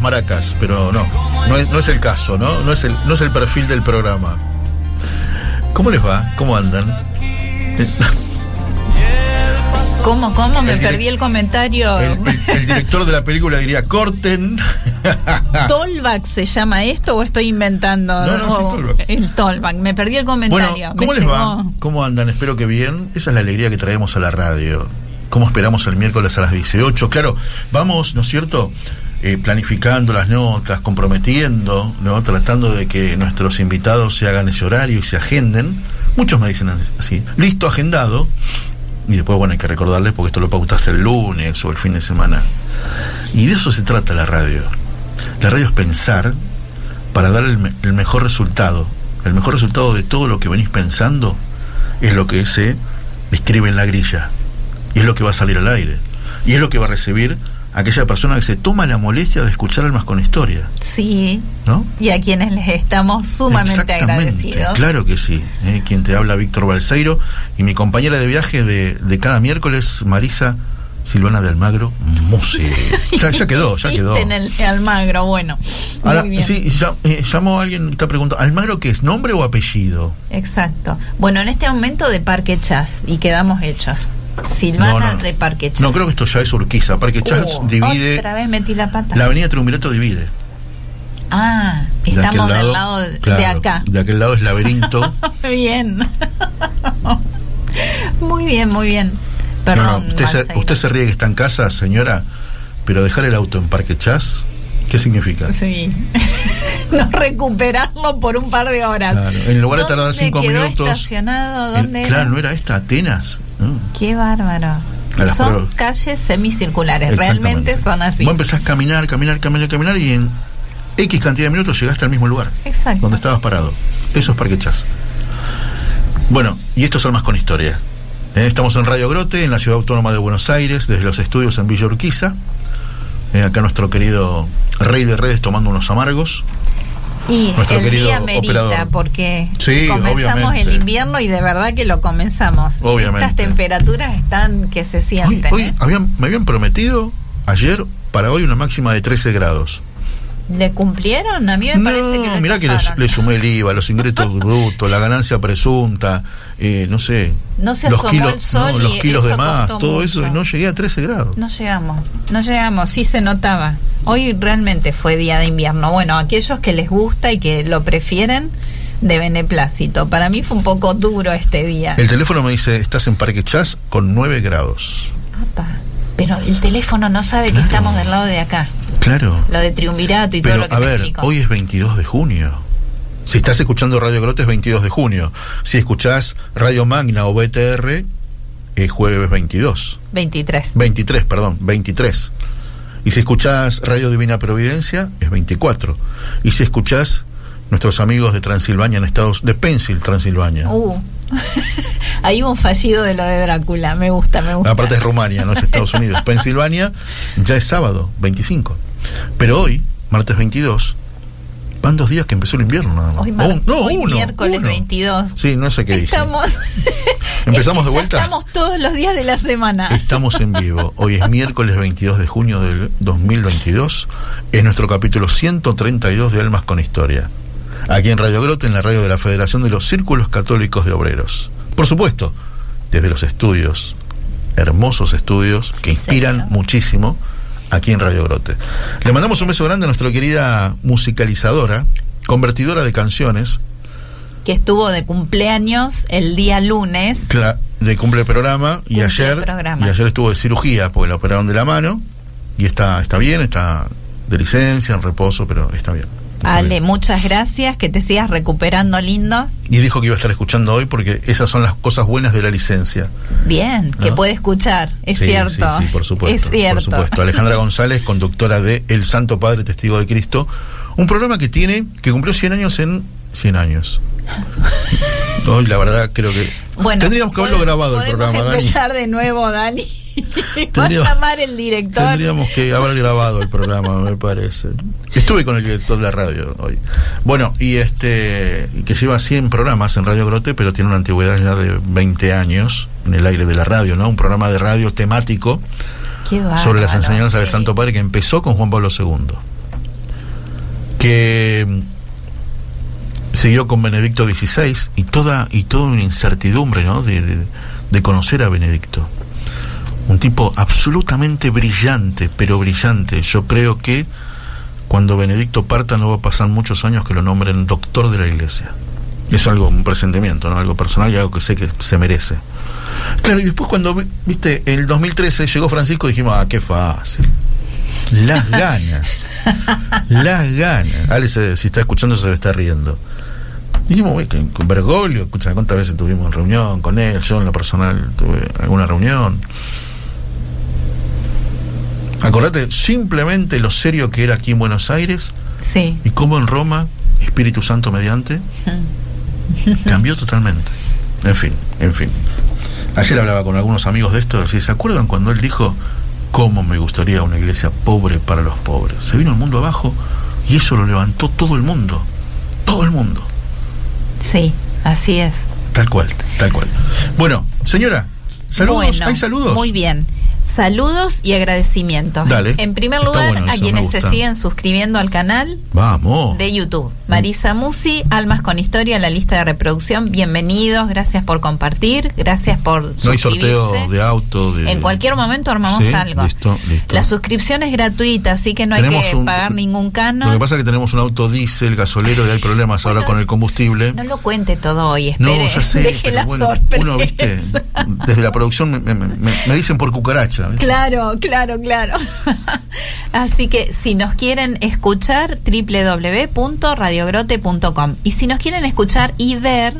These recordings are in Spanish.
Las maracas, pero no, no es, no es el caso, ¿no? No es el, no es el perfil del programa. ¿Cómo les va? ¿Cómo andan? ¿Cómo, cómo? Me El perdí el comentario. El, el- el director de la película diría, corten. ¿Tollback se llama esto o estoy inventando? No, no, sí. El Tollback. Me perdí el Bueno, comentario. ¿cómo Me les va? ¿Cómo andan? Espero que bien. Esa es la alegría que traemos a la radio. ¿Cómo esperamos el miércoles a las 18? Claro, vamos, ¿no es cierto? Eh, planificando las notas, comprometiendo, ¿no? Tratando de que nuestros invitados se hagan ese horario y se agenden. Muchos me dicen así, listo, agendado. Y después, bueno, hay que recordarles porque esto lo pautaste el lunes o el fin de semana. Y de eso se trata la radio. La radio es pensar para dar el, el mejor resultado. El mejor resultado de todo lo que venís pensando es lo que se escribe en la grilla. Y es lo que va a salir al aire. Y es lo que va a recibir aquella persona que se toma la molestia de escuchar almas con historia. Sí. ¿No? Y a quienes les estamos sumamente Exactamente, agradecidos. Claro que sí. eh, quien te habla, Víctor Balseiro. Y mi compañera de viaje de, de cada miércoles, Marisa Silvana de Almagro, Muse. Ya, ya quedó, ya quedó. En el de Almagro, bueno. Ahora, sí, ya- eh, llamó a alguien que está preguntando, ¿Almagro qué es? ¿Nombre o apellido? Exacto. Bueno, en este momento de Parque Chas y quedamos hechos. Silvana No, no. de Parque Chas. No, creo que esto ya es Urquiza. Parque Chas Uh, divide. Otra vez metí la pata. La avenida Triunvirato divide. Ah, De estamos del lado de, acá. De aquel lado es laberinto. Bien. muy bien, muy bien. No, Perdón. usted, se, usted se ríe que está en casa, señora, pero dejar el auto en Parque Chas, ¿qué significa? Sí. no recuperarlo por un par de horas. Claro, en lugar de tardar ¿Dónde cinco minutos. estacionado? El- ¿Dónde claro? ¿no era esta Atenas? ¿No? Qué bárbaro. Son pruebas. calles semicirculares, realmente son así. Vos empezás a caminar, caminar, caminar, caminar y en X cantidad de minutos llegaste al mismo lugar. Exacto. Donde estabas parado. Eso es Parque Chas. Bueno, y esto es Almas con Historia. Eh, estamos en Radio Grote, en la Ciudad Autónoma de Buenos Aires, desde los estudios en Villa Urquiza. Eh, acá nuestro querido Rey de Redes tomando unos amargos. Y Nuestro el querido día merita operador. porque Sí, comenzamos obviamente. el invierno y de verdad que lo comenzamos. Obviamente. Estas temperaturas están que se Hoy, sienten. hoy ¿eh? habían, me habían prometido ayer para hoy una máxima de 13 grados. ¿Le cumplieron? A mí me parece que No, lo mirá que le, sumé el IVA, los ingresos brutos, la ganancia presunta, eh, no sé. No se los asomó kilos, el sol no, los kilos de más, todo eso, y no llegué a 13 grados. No llegamos, no llegamos, sí se notaba. Hoy realmente fue día de invierno. Bueno, aquellos que les gusta y que lo prefieren, de beneplácito. Para mí fue un poco duro este día. El teléfono me dice, estás en Parque Chas con 9 grados. Apa, Pero el teléfono no sabe que estamos del lado de acá. Claro. Lo de triunvirato y todo lo que a ver, hoy es 22 de junio. Si estás escuchando Radio Grote es 22 de junio. Si escuchás Radio Magna o BTR, es jueves 22. 23. 23, perdón, 23. Y si escuchás Radio Divina Providencia, es 24. Y si escuchás nuestros amigos de Transilvania en Estados de Pensil, Transilvania. Uh. Ahí un fallido de lo de Drácula. Me gusta, me gusta. Aparte es Rumania, no es Estados Unidos. Pensilvania ya es sábado, 25. Pero hoy, martes 22, van dos días que empezó el invierno nada más. Hoy, un- no, hoy uno, miércoles uno. 22. Sí, no sé qué dije. Estamos. ¿Empezamos Es de que vuelta? Estamos todos los días de la semana. Estamos en vivo. Hoy es miércoles 22 de junio del 2022. Es nuestro capítulo 132 de Almas con Historia. Aquí en Radio Grote, en la radio de la Federación de los Círculos Católicos de Obreros. Por supuesto, desde los estudios, hermosos estudios que inspiran muchísimo aquí en Radio Grote. Le mandamos un beso grande a nuestra querida musicalizadora, convertidora de canciones, Que estuvo de cumpleaños el día lunes. Cla- de cumple programa y Cumple ayer programa. y ayer estuvo de cirugía porque la operaron de la mano y está está bien está de licencia en reposo pero está bien Ale, muchas gracias. Que te sigas recuperando lindo. y dijo que iba a estar escuchando hoy porque esas son las cosas buenas de la licencia Bien, que ¿No? puede escuchar. Es Sí, cierto. sí, sí, por supuesto Es cierto. por supuesto Alejandra González conductora de El Santo Padre Testigo de Cristo un programa que tiene que cumplió 100 años en 100 años hoy la verdad creo que Bueno, tendríamos que haberlo grabado el programa Dani empezar de nuevo, Dani. Va a llamar el director. Tendríamos que haber grabado el programa, me parece. Estuve con el director de la radio hoy. Bueno, y este, que lleva 100 programas en Radio Grote, pero tiene una antigüedad ya de 20 años en el aire de la radio, ¿no? Un programa de radio temático sobre las enseñanzas del sí. Santo Padre que empezó con Juan Pablo II. Que mm, siguió con Benedicto XVI y toda, y toda una incertidumbre, ¿no? De, de- de conocer a Benedicto. Un tipo absolutamente brillante, pero brillante. Yo creo que cuando Benedicto parta no va a pasar muchos años que lo nombren doctor de la iglesia. Es algo, un presentimiento, ¿no? Algo personal y algo que sé que se merece. Claro, y después cuando, vi- viste, en el 2013 llegó Francisco y dijimos, ah, qué fácil. Las ganas. las ganas. Ale, se- si está escuchando, se está riendo. Dijimos, güey, que con Bergoglio, escucha, ¿cuántas veces tuvimos reunión con él? Yo en lo personal tuve alguna reunión. Acordate simplemente lo serio que era aquí en Buenos Aires Sí. y cómo en Roma, Espíritu Santo mediante, cambió totalmente. En fin, en fin. Ayer hablaba con algunos amigos de esto, si se acuerdan cuando él dijo, cómo me gustaría una iglesia pobre para los pobres. Se vino el mundo abajo y eso lo levantó todo el mundo. Todo el mundo. Sí, así es. Tal cual, tal cual. Bueno, señora, saludos. Bueno, ¿Hay saludos? Muy bien. Saludos y agradecimientos. Dale. En primer lugar, bueno a quienes se siguen suscribiendo al canal Vamos. de YouTube. Marisa Musi, Almas con Historia, la lista de reproducción. Bienvenidos, gracias por compartir, gracias por No hay suscribirse. sorteo de auto. De... En cualquier momento armamos Sí, algo. Listo, listo. La suscripción es gratuita, así que no hay que un- pagar ningún Lo que pasa es que tenemos un auto diésel, gasolero y hay problemas ahora con el combustible. No lo cuente todo hoy, No, espere. ya sé, deje la bueno, sorpresa. uno, viste, desde la producción me, me- me- me dicen por cucaracha. ¿viste? Claro, claro, claro. Así que si nos quieren escuchar, www.radiogrote.com. Y si nos quieren escuchar y ver,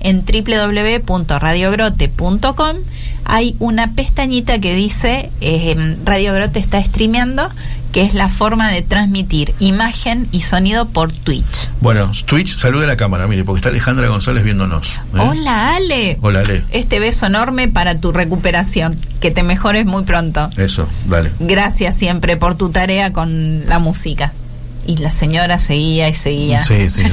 en www.radiogrote.com hay una pestañita que dice eh, Radio Grote está streameando, que es la forma de transmitir imagen y sonido por Twitch. Bueno, Twitch, salude a la cámara, mire, porque está Alejandra González viéndonos. ¿eh? Hola Ale. Hola, Ale. Este beso enorme para tu recuperación. Que te mejores muy pronto. Eso, dale. Gracias siempre por tu tarea con la música. Y la señora seguía y seguía. Sí, sí.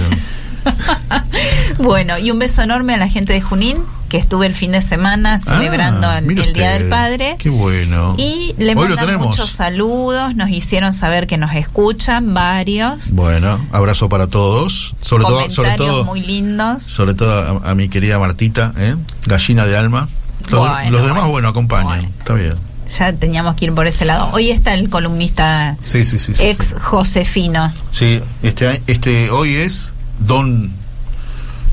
Bueno, y un beso enorme a la gente de Junín, que estuve el fin de semana celebrando Ah, el, mire el Día del Padre. Qué bueno. Y le Hoy mandan muchos saludos, nos hicieron saber que nos escuchan varios. Bueno, abrazo para todos. Sobre todo, sobre todo, muy lindos. sobre todo a, a mi querida Martita, ¿eh? gallina de alma. Los, Bueno, los demás, bueno. bueno, acompañan. Bueno. Está bien. Ya teníamos que ir por ese lado. Hoy está el columnista Sí, sí, sí. ex. Josefino. Sí, este, este hoy es Don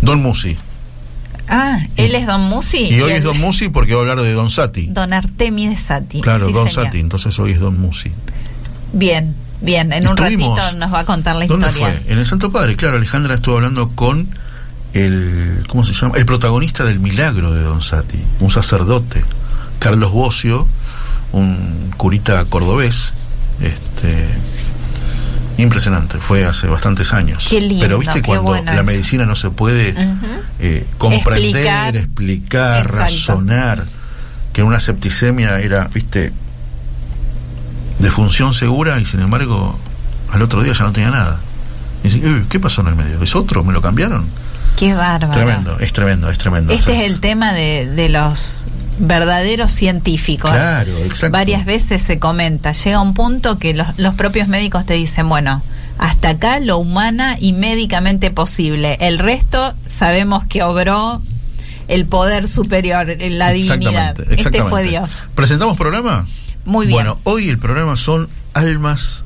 Don Musi. Ah, él es Don Musi. Y hoy él- es Don Musi porque va a hablar de Don Sati. Don Artemides Sati. Claro, Don señor. Sati, entonces hoy es Don Musi. Bien, bien. En un ratito nos va a contar la ¿Dónde historia. fue? En el Santo Padre, claro, Alejandra estuvo hablando con el ¿cómo se llama? El protagonista del milagro de Don Sati, un sacerdote, Carlos Bocio, un curita cordobés, este impresionante, fue hace bastantes años. Qué lindo, Pero viste qué cuando bueno la eso. medicina no se puede eh, comprender, Explicar. explicar, Exacto. razonar, que una septicemia era, viste, de función segura y sin embargo al otro día ya no tenía nada. Y dice, "Uy, ¿qué pasó en el medio? ¿Es otro? ¿Me lo cambiaron? Qué bárbaro. Tremendo, es tremendo, es tremendo. Este es el tema de, de los verdaderos científicos. Claro, exacto. Varias veces se comenta, llega un punto que los, los propios médicos te dicen, bueno, hasta acá lo humana y médicamente posible. El resto sabemos que obró el poder superior, la divinidad. Exactamente, Este fue Dios. ¿Presentamos programa? Muy bien. Bueno, hoy el programa son almas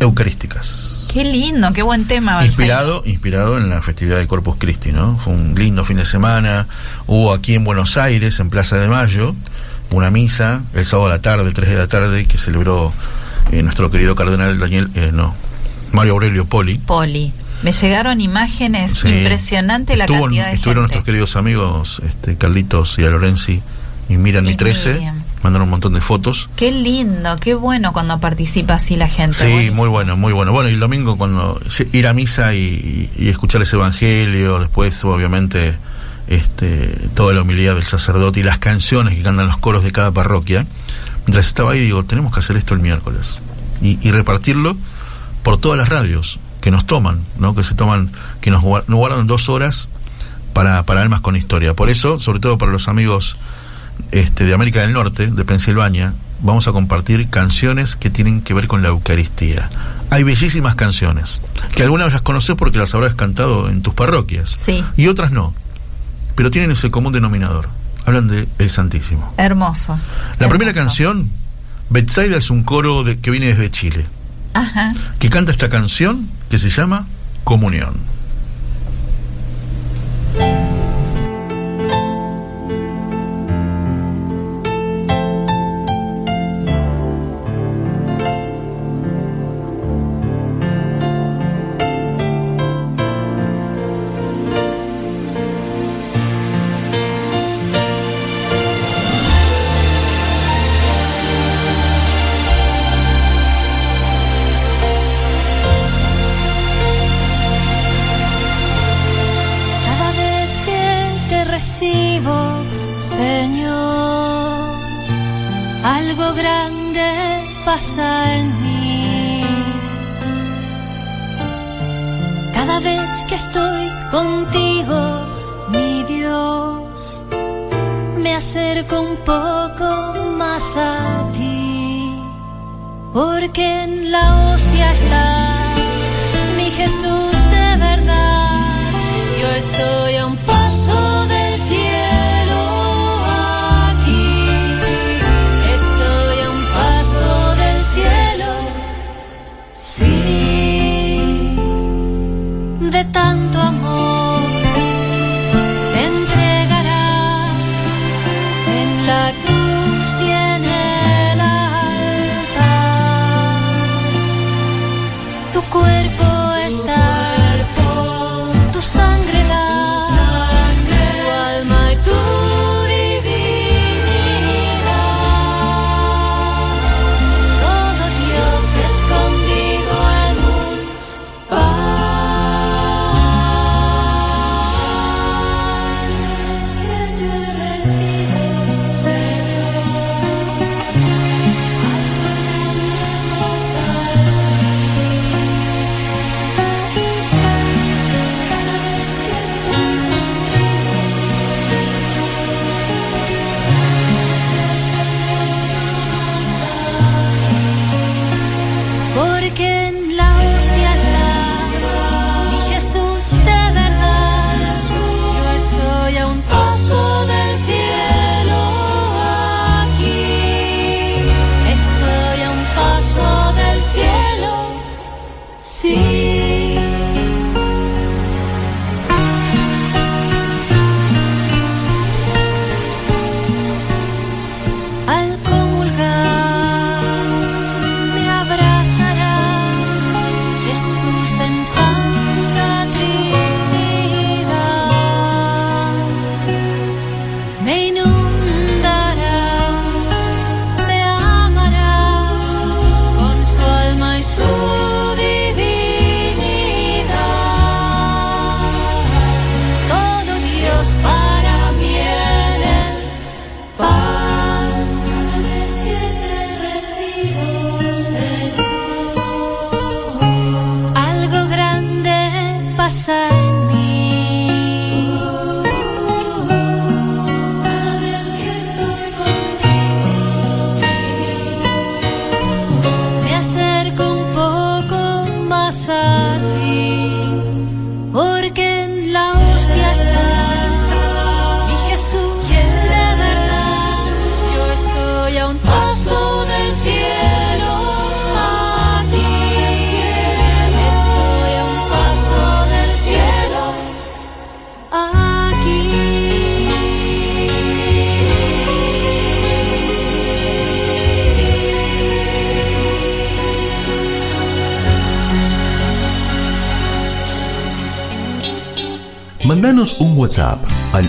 eucarísticas. Qué lindo, qué buen tema. Inspirado, inspirado en la festividad de Corpus Christi, ¿no? Fue un lindo fin de semana. Hubo aquí en Buenos Aires, en Plaza de Mayo, una misa el sábado a la tarde, 3 de la tarde, que celebró eh, nuestro querido cardenal Daniel, eh, no, Mario Aurelio Poli. Poli. Me llegaron imágenes Sí. impresionante la Estuvo- cantidad de Estuvieron gente. nuestros queridos amigos este, Carlitos y a Lorenzi y Miran Y y 13, Miriam. Mandaron un montón de fotos. Qué lindo, qué bueno cuando participa así la gente. Sí, Buenísimo. muy bueno, muy bueno. Bueno, y el domingo cuando ir a misa y, y escuchar ese evangelio, después obviamente este toda la humildad del sacerdote y las canciones que cantan los coros de cada parroquia. Mientras estaba ahí digo, tenemos que hacer esto el miércoles y, y repartirlo por todas las radios que nos toman, ¿no? Que se toman, que nos guardan dos horas para, para almas con historia. Por eso, sobre todo para los amigos este, de América del Norte, de Pensilvania, vamos a compartir canciones que tienen que ver con la Eucaristía. Hay bellísimas canciones, que algunas las conoces porque las habrás cantado en tus parroquias, Sí. y otras no, pero tienen ese común denominador. Hablan de el Santísimo. Hermoso. La primera canción, Betsaida, es un coro de- que viene desde Chile, Ajá. que canta esta canción que se llama Comunión.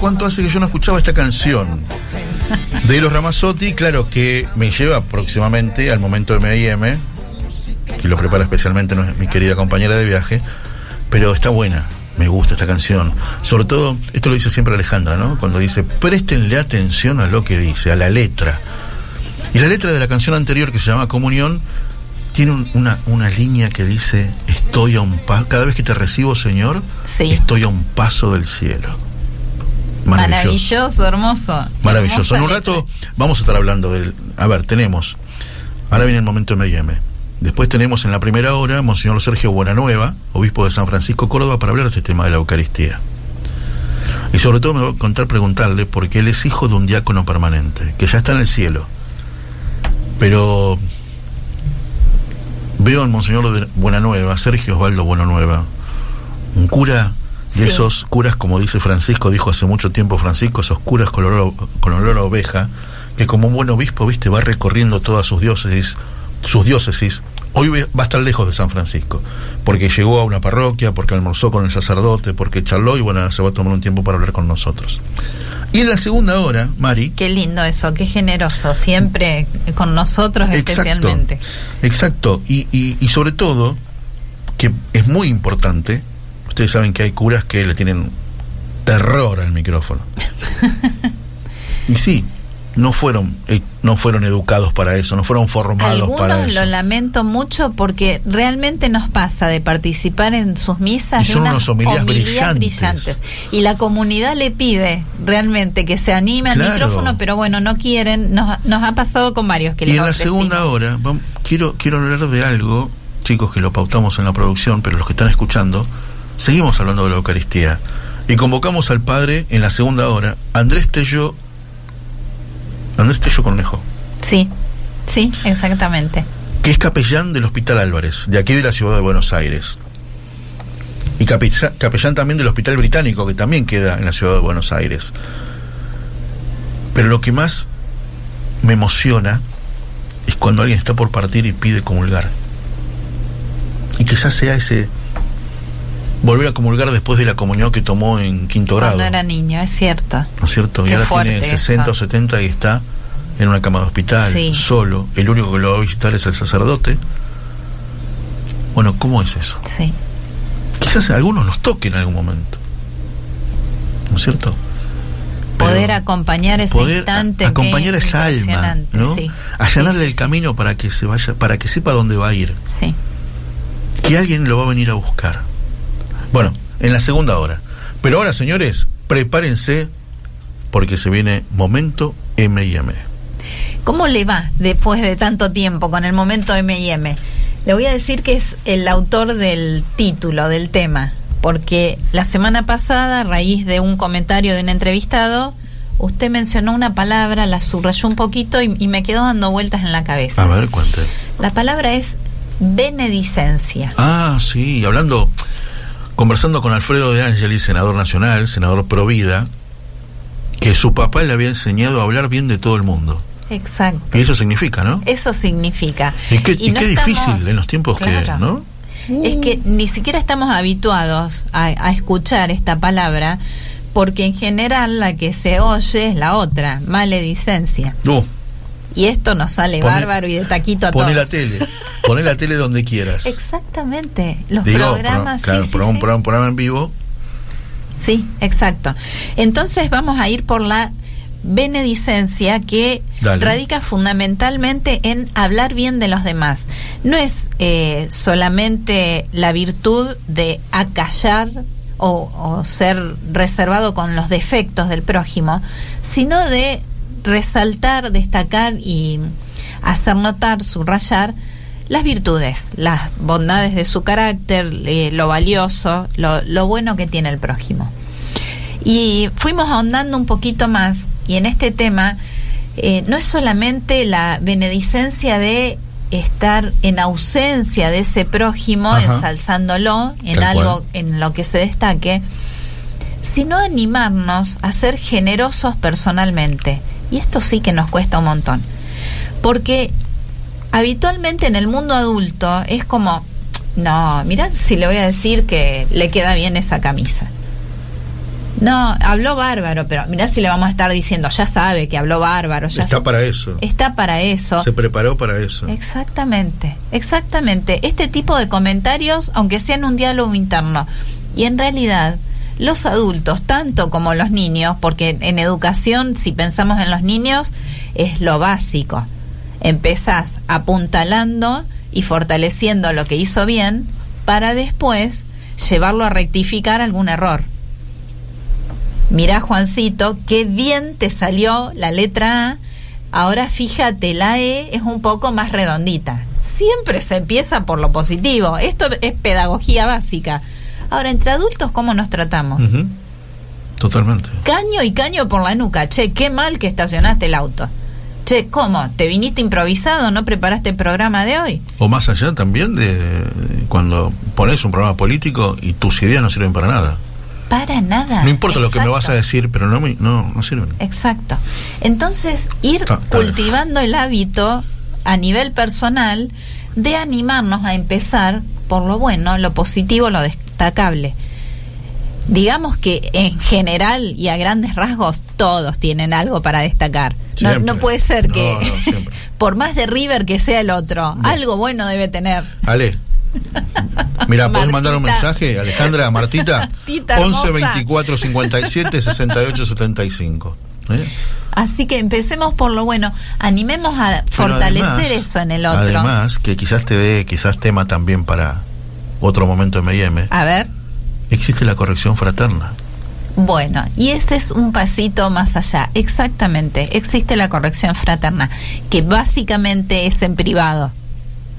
¿Cuánto hace que yo no escuchaba esta canción? De los Ramazzotti, claro que me lleva próximamente al momento de M&M, que lo prepara especialmente mi querida compañera de viaje, pero está buena, me gusta esta canción. Sobre todo, esto lo dice siempre Alejandra, ¿no? Cuando dice, préstenle atención a lo que dice, a la letra. Y la letra de la canción anterior, que se llama Comunión, tiene un- una, una línea que dice, estoy a un paso, cada vez que te recibo, Señor, Sí. estoy a un paso del cielo. Maravilloso. Maravilloso, hermoso. Maravilloso. En un rato vamos a estar hablando del... A ver, tenemos... Ahora viene el momento de M&M. Después tenemos en la primera hora Monseñor Sergio Buenanueva, obispo de San Francisco Córdoba, para hablar de este tema de la Eucaristía. Y sobre todo me voy a contar preguntarle porque él es hijo de un diácono permanente, que ya está en el cielo. Pero veo al Monseñor de Buenanueva, Sergio Osvaldo Buenanueva, un cura Sí. esos curas, como dice Francisco, dijo hace mucho tiempo Francisco, esos curas con olor, a- con olor a oveja, que como un buen obispo, viste, va recorriendo todas sus diócesis, sus diócesis. Hoy va a estar lejos de San Francisco, porque llegó a una parroquia, porque almorzó con el sacerdote, porque charló y bueno, se va a tomar un tiempo para hablar con nosotros. Y en la segunda hora, Mari, Qué lindo eso, qué generoso, siempre con nosotros especialmente. Exacto. Y, y, y sobre todo, que es muy importante, ustedes saben que hay curas que le tienen terror al micrófono. y sí, no fueron, eh, no fueron educados para eso, no fueron formados para eso. lo lamento mucho porque realmente nos pasa de participar en sus misas Y de son unas unos homilías homilías brillantes. Y la comunidad le pide realmente que se anime al micrófono, pero bueno, no quieren. Nos, nos ha pasado con varios que Y les en la segunda hora, vam- quiero, quiero hablar de algo, chicos, que lo pautamos en la producción, pero los que están escuchando, seguimos hablando de la Eucaristía. Y convocamos al Padre en la segunda hora, Andrés Tello, Andrés Tello Cornejo, Sí, sí, exactamente. que es capellán del Hospital Álvarez, de aquí de la ciudad de Buenos Aires. Y capellán, capellán también del Hospital Británico, que también queda en la ciudad de Buenos Aires. Pero lo que más me emociona es cuando alguien está por partir y pide comulgar. Y quizás sea ese volver a comulgar después de la comunión que tomó en quinto grado. Cuando era niño, es cierto. ¿No es cierto? y Qué ahora fuerte tiene 60 o eso. 70 y está en una cama de hospital, Sí. solo. El único que lo va a visitar es el sacerdote. Bueno, ¿cómo es eso? Sí. Quizás a algunos nos toque en algún momento. ¿No es cierto? Pero Poder acompañar ese poder instante. a- acompañar qué esa alma. Sí. Allanarle Sí, el camino para que se vaya, para que sepa dónde va a ir. Sí. que alguien lo va a venir a buscar. Bueno, en la segunda hora. Pero ahora, señores, prepárense porque se viene momento M&M. ¿Cómo le va después de tanto tiempo con el momento M&M? Le voy a decir que es el autor del título, del tema, porque la semana pasada, a raíz de un comentario de un entrevistado, usted mencionó una palabra, la subrayó un poquito y, y me quedó dando vueltas en la cabeza. A ver, cuente. La palabra es benedicencia. Ah, sí, hablando, conversando con Alfredo de Angeli, senador nacional, senador pro vida, que su papá le había enseñado a hablar bien de todo el mundo. Exacto. Y eso significa, ¿no? Eso significa. Y qué, y no qué estamos- difícil en los tiempos que. ¿no? Es que ni siquiera estamos habituados a, a escuchar esta palabra, porque en general la que se oye es la otra, maledicencia. Uh, Y esto nos sale Poné- bárbaro y de taquito a poné todos. la tele. Poné la tele donde quieras. Exactamente, los Digo, programas, pro- claro, sí, sí, programa- sí. un programa, un programa en vivo. Sí, exacto. Entonces vamos a ir por la benedicencia que Dale. radica fundamentalmente en hablar bien de los demás. No es eh, solamente la virtud de acallar o, o ser reservado con los defectos del prójimo, sino de resaltar, destacar y hacer notar, subrayar las virtudes, las bondades de su carácter, eh, lo valioso, lo, lo bueno que tiene el prójimo. Y fuimos ahondando un poquito más, y en este tema eh, no es solamente la benedicencia de estar en ausencia de ese prójimo, Ajá. ensalzándolo en Tal algo cual. en lo que se destaque, sino animarnos a ser generosos personalmente. Y esto sí que nos cuesta un montón. Porque habitualmente en el mundo adulto es como, no, mirá si le voy a decir que le queda bien esa camisa. No, habló bárbaro, pero mirá si le vamos a estar diciendo, ya sabe que habló bárbaro, ya Está para eso. está para eso. Se preparó para eso. Exactamente, exactamente. Este tipo de comentarios, aunque sean un diálogo interno, y en realidad los adultos, tanto como los niños, porque en educación, si pensamos en los niños, es lo básico. Empezás apuntalando y fortaleciendo lo que hizo bien para después llevarlo a rectificar algún error. Mirá, Juancito, qué bien te salió la letra A. Ahora fíjate, la E es un poco más redondita. Siempre se empieza por lo positivo. Esto es pedagogía básica. Ahora, entre adultos, ¿cómo nos tratamos? Totalmente. Caño y caño por la nuca. Che, qué mal que estacionaste el auto. Che, ¿cómo? ¿Te viniste improvisado? ¿No preparaste el programa de hoy? O más allá también de cuando pones un programa político y tus ideas no sirven para nada. Para nada. No importa lo que me vas a decir, pero no, no, no sirven. Exacto. Entonces, ir Ta- ta- cultivando el hábito a nivel personal de animarnos a empezar por lo bueno, lo positivo, lo destacable. Digamos que en general y a grandes rasgos todos tienen algo para destacar. No, puede ser que, No, no, siempre. por más de River que sea el otro, algo bueno debe tener. Ale. Mira, podés mandar un mensaje, Alejandra, Martita, Martita 11 hermosa. 24 57 68 75. ¿Eh? Así que empecemos por lo bueno, animemos a Pero fortalecer además- eso en el otro. Además, que quizás te dé quizás tema también para otro momento en M&M, A ver. existe la corrección fraterna. Bueno, y ese es un pasito más allá. Exactamente, existe la corrección fraterna, que básicamente es en privado.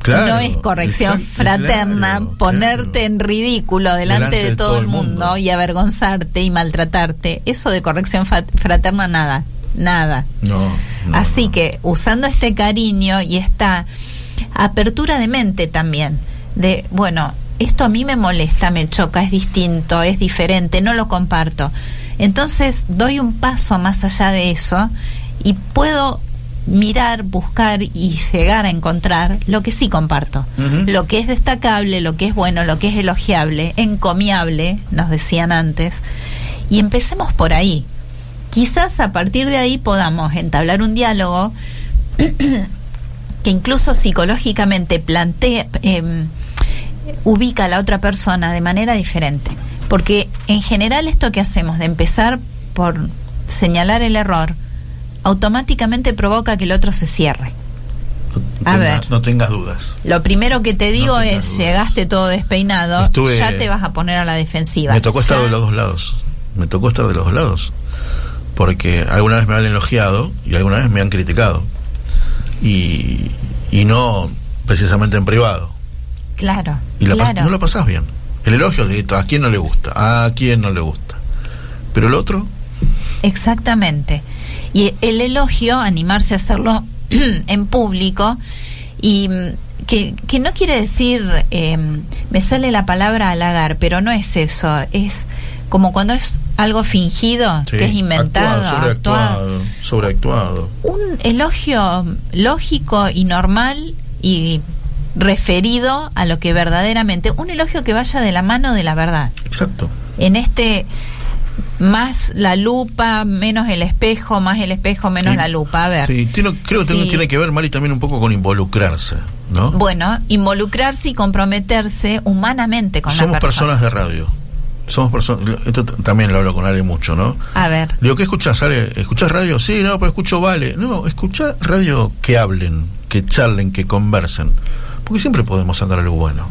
Claro, no es corrección exacto, fraterna claro, ponerte claro. en ridículo delante, de, todo, el mundo, y avergonzarte y maltratarte. Eso de corrección fraterna nada, nada. No, no, Así no. que usando este cariño y esta apertura de mente también, de, bueno, esto a mí me molesta, me choca, es distinto, es diferente, no lo comparto. Entonces doy un paso más allá de eso y puedo mirar, buscar y llegar a encontrar lo que sí comparto, lo que es destacable, lo que es bueno, lo que es elogiable, encomiable, nos decían antes, y empecemos por ahí. Quizás a partir de ahí podamos entablar un diálogo que incluso psicológicamente plantea, em, ubica a la otra persona de manera diferente. Porque en general esto que hacemos de empezar por señalar el error, automáticamente provoca que el otro se cierre. No a ver. no tengas dudas. Lo primero que te digo es, dudas. llegaste todo despeinado, Estuve- ya te vas a poner a la defensiva. Me tocó estar de los dos lados. Me tocó estar de los dos lados. Porque alguna vez me han elogiado y alguna vez me han criticado. Y, y no precisamente en privado. Claro, Y la pas- claro. no lo pasás bien. El elogio de a quién no le gusta, a quién no le gusta. Pero el otro, Exactamente. Y el elogio, animarse a hacerlo en público, y mm, que, que no quiere decir, eh, me sale la palabra halagar, pero no es eso, es como cuando es algo fingido, sí, que es inventado, actuado, actuado. sobreactuado, sobreactuado. Un elogio lógico y normal y referido a lo que verdaderamente, un elogio que vaya de la mano de la verdad Exacto. en este Más la lupa, menos el espejo, más el espejo, menos Y- la lupa. A ver. Sí, tiene- creo que Sí. tiene que ver, Mari, también un poco con involucrarse, ¿no? Bueno, involucrarse y comprometerse humanamente con Somos la persona. personas de radio. Somos personas. Esto también lo hablo con Ale mucho, ¿no? A ver, Digo, ¿qué escuchás, Ale? ¿Escuchás radio? Sí, no, pero escucho Vale. No, escuchá radio que hablen, que charlen, que conversen. Porque siempre podemos sacar algo bueno.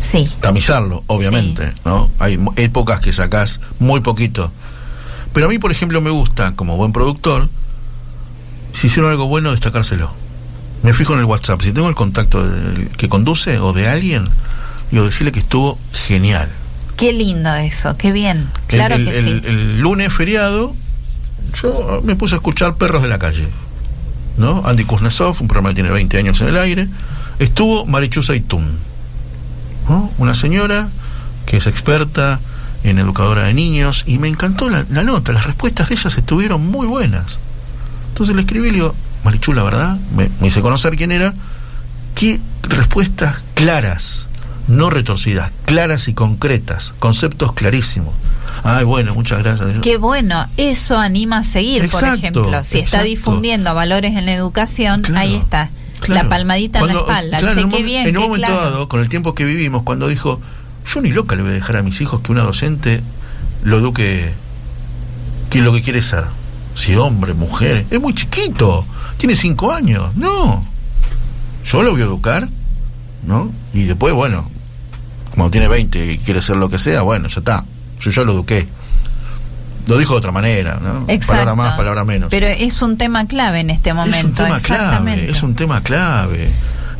sí. Tamizarlo, obviamente, ¿no? Hay épocas que sacás muy poquito. Pero a mí, por ejemplo, me gusta, como buen productor, si hicieron algo bueno, destacárselo. Me fijo en el WhatsApp. Si tengo el contacto del que conduce o de alguien, digo, decirle que estuvo genial. Qué lindo eso, qué bien. Claro el, que el- sí. el lunes feriado, yo me puse a escuchar Perros de la Calle. ¿no? Andy Kuznetsov, un programa que tiene 20 años en el aire. Estuvo Marichuza Itún, ¿no? una señora que es experta en educadora de niños, y me encantó la, la nota, las respuestas de ellas estuvieron muy buenas. Entonces le escribí y le digo, Marichu, la verdad, me, me hice conocer quién era, qué respuestas claras, no retorcidas, claras y concretas, conceptos clarísimos. Ay, bueno, muchas gracias. Qué bueno, eso anima a seguir, por ejemplo. Si está difundiendo valores en la educación, Claro, ahí está. Claro. La palmadita Cuando- en la espalda. claro, che, en un, qué bien, en un momento claro. dado, con el tiempo que vivimos, cuando dijo, yo ni loca le voy a dejar a mis hijos que una docente lo eduque que lo que quiere ser. Si hombre, mujer, es muy chiquito, tiene cinco años. No, yo lo voy a educar, ¿no? Y después, bueno, cuando tiene 20 y quiere ser lo que sea, bueno, ya está. Yo ya lo eduqué. Lo dijo de otra manera, ¿no? Exacto. Palabra más, palabra menos. Pero es un tema clave en este momento. Es un tema clave, es un tema clave.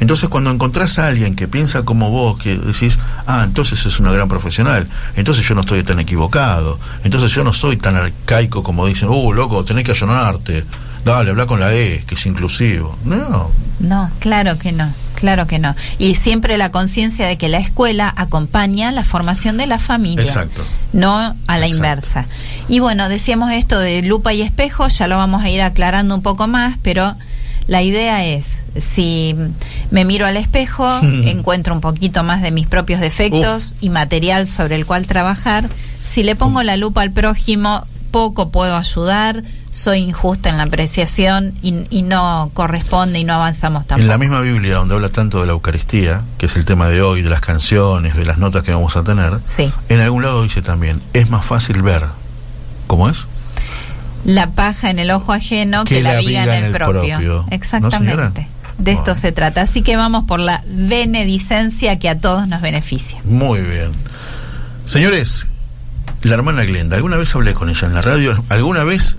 Entonces cuando encontrás a alguien que piensa como vos, que decís, ah, entonces es una gran profesional, entonces yo no estoy tan equivocado, entonces yo no soy tan arcaico como dicen, uh, loco, tenés que allanarte, dale, habla con la E, que es inclusivo. No, No, claro que no, claro que no. Y siempre la conciencia de que la escuela acompaña la formación de la familia. Exacto. No a la Exacto. inversa. Y bueno, decíamos esto de lupa y espejo, ya lo vamos a ir aclarando un poco más, pero la idea es, si me miro al espejo, encuentro un poquito más de mis propios defectos y material sobre el cual trabajar. Si le pongo la lupa al prójimo, poco puedo ayudar, soy injusta en la apreciación y, y no corresponde y no avanzamos tampoco. en la misma Biblia donde habla tanto de la Eucaristía, que es el tema de hoy, de las canciones, de las notas que vamos a tener, Sí. en algún lado dice también, es más fácil ver, ¿cómo es? La paja en el ojo ajeno que, la viga en el propio. ¿No, Exactamente. de esto Bueno. se trata. Así que vamos por la benedicencia que a todos nos beneficia. Muy bien. Señores, la hermana Glenda, ¿alguna vez hablé con ella en la radio? ¿Alguna vez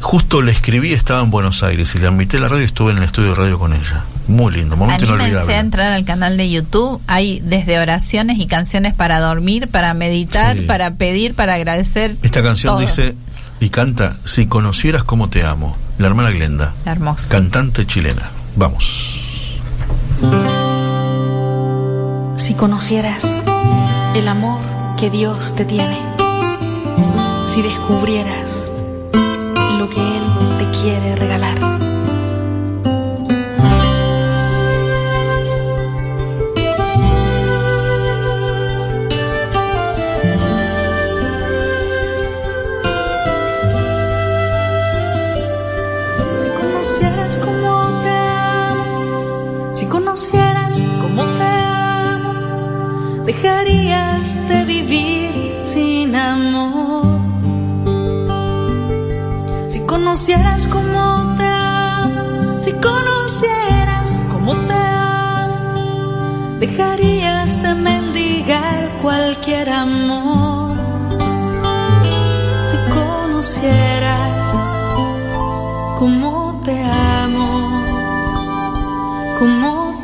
justo le escribí, estaba en Buenos Aires y la invité a la radio y estuve en el estudio de radio con ella? Muy lindo, momento Anímense a inolvidable. entrar al canal de YouTube. Hay desde oraciones y canciones para dormir, para meditar, Sí. para pedir, para agradecer. Esta canción todo. dice y canta Si conocieras cómo te amo, la hermana Glenda, cantante chilena. Vamos. Si conocieras el amor que Dios te tiene, si descubrieras lo que Él te quiere regalar.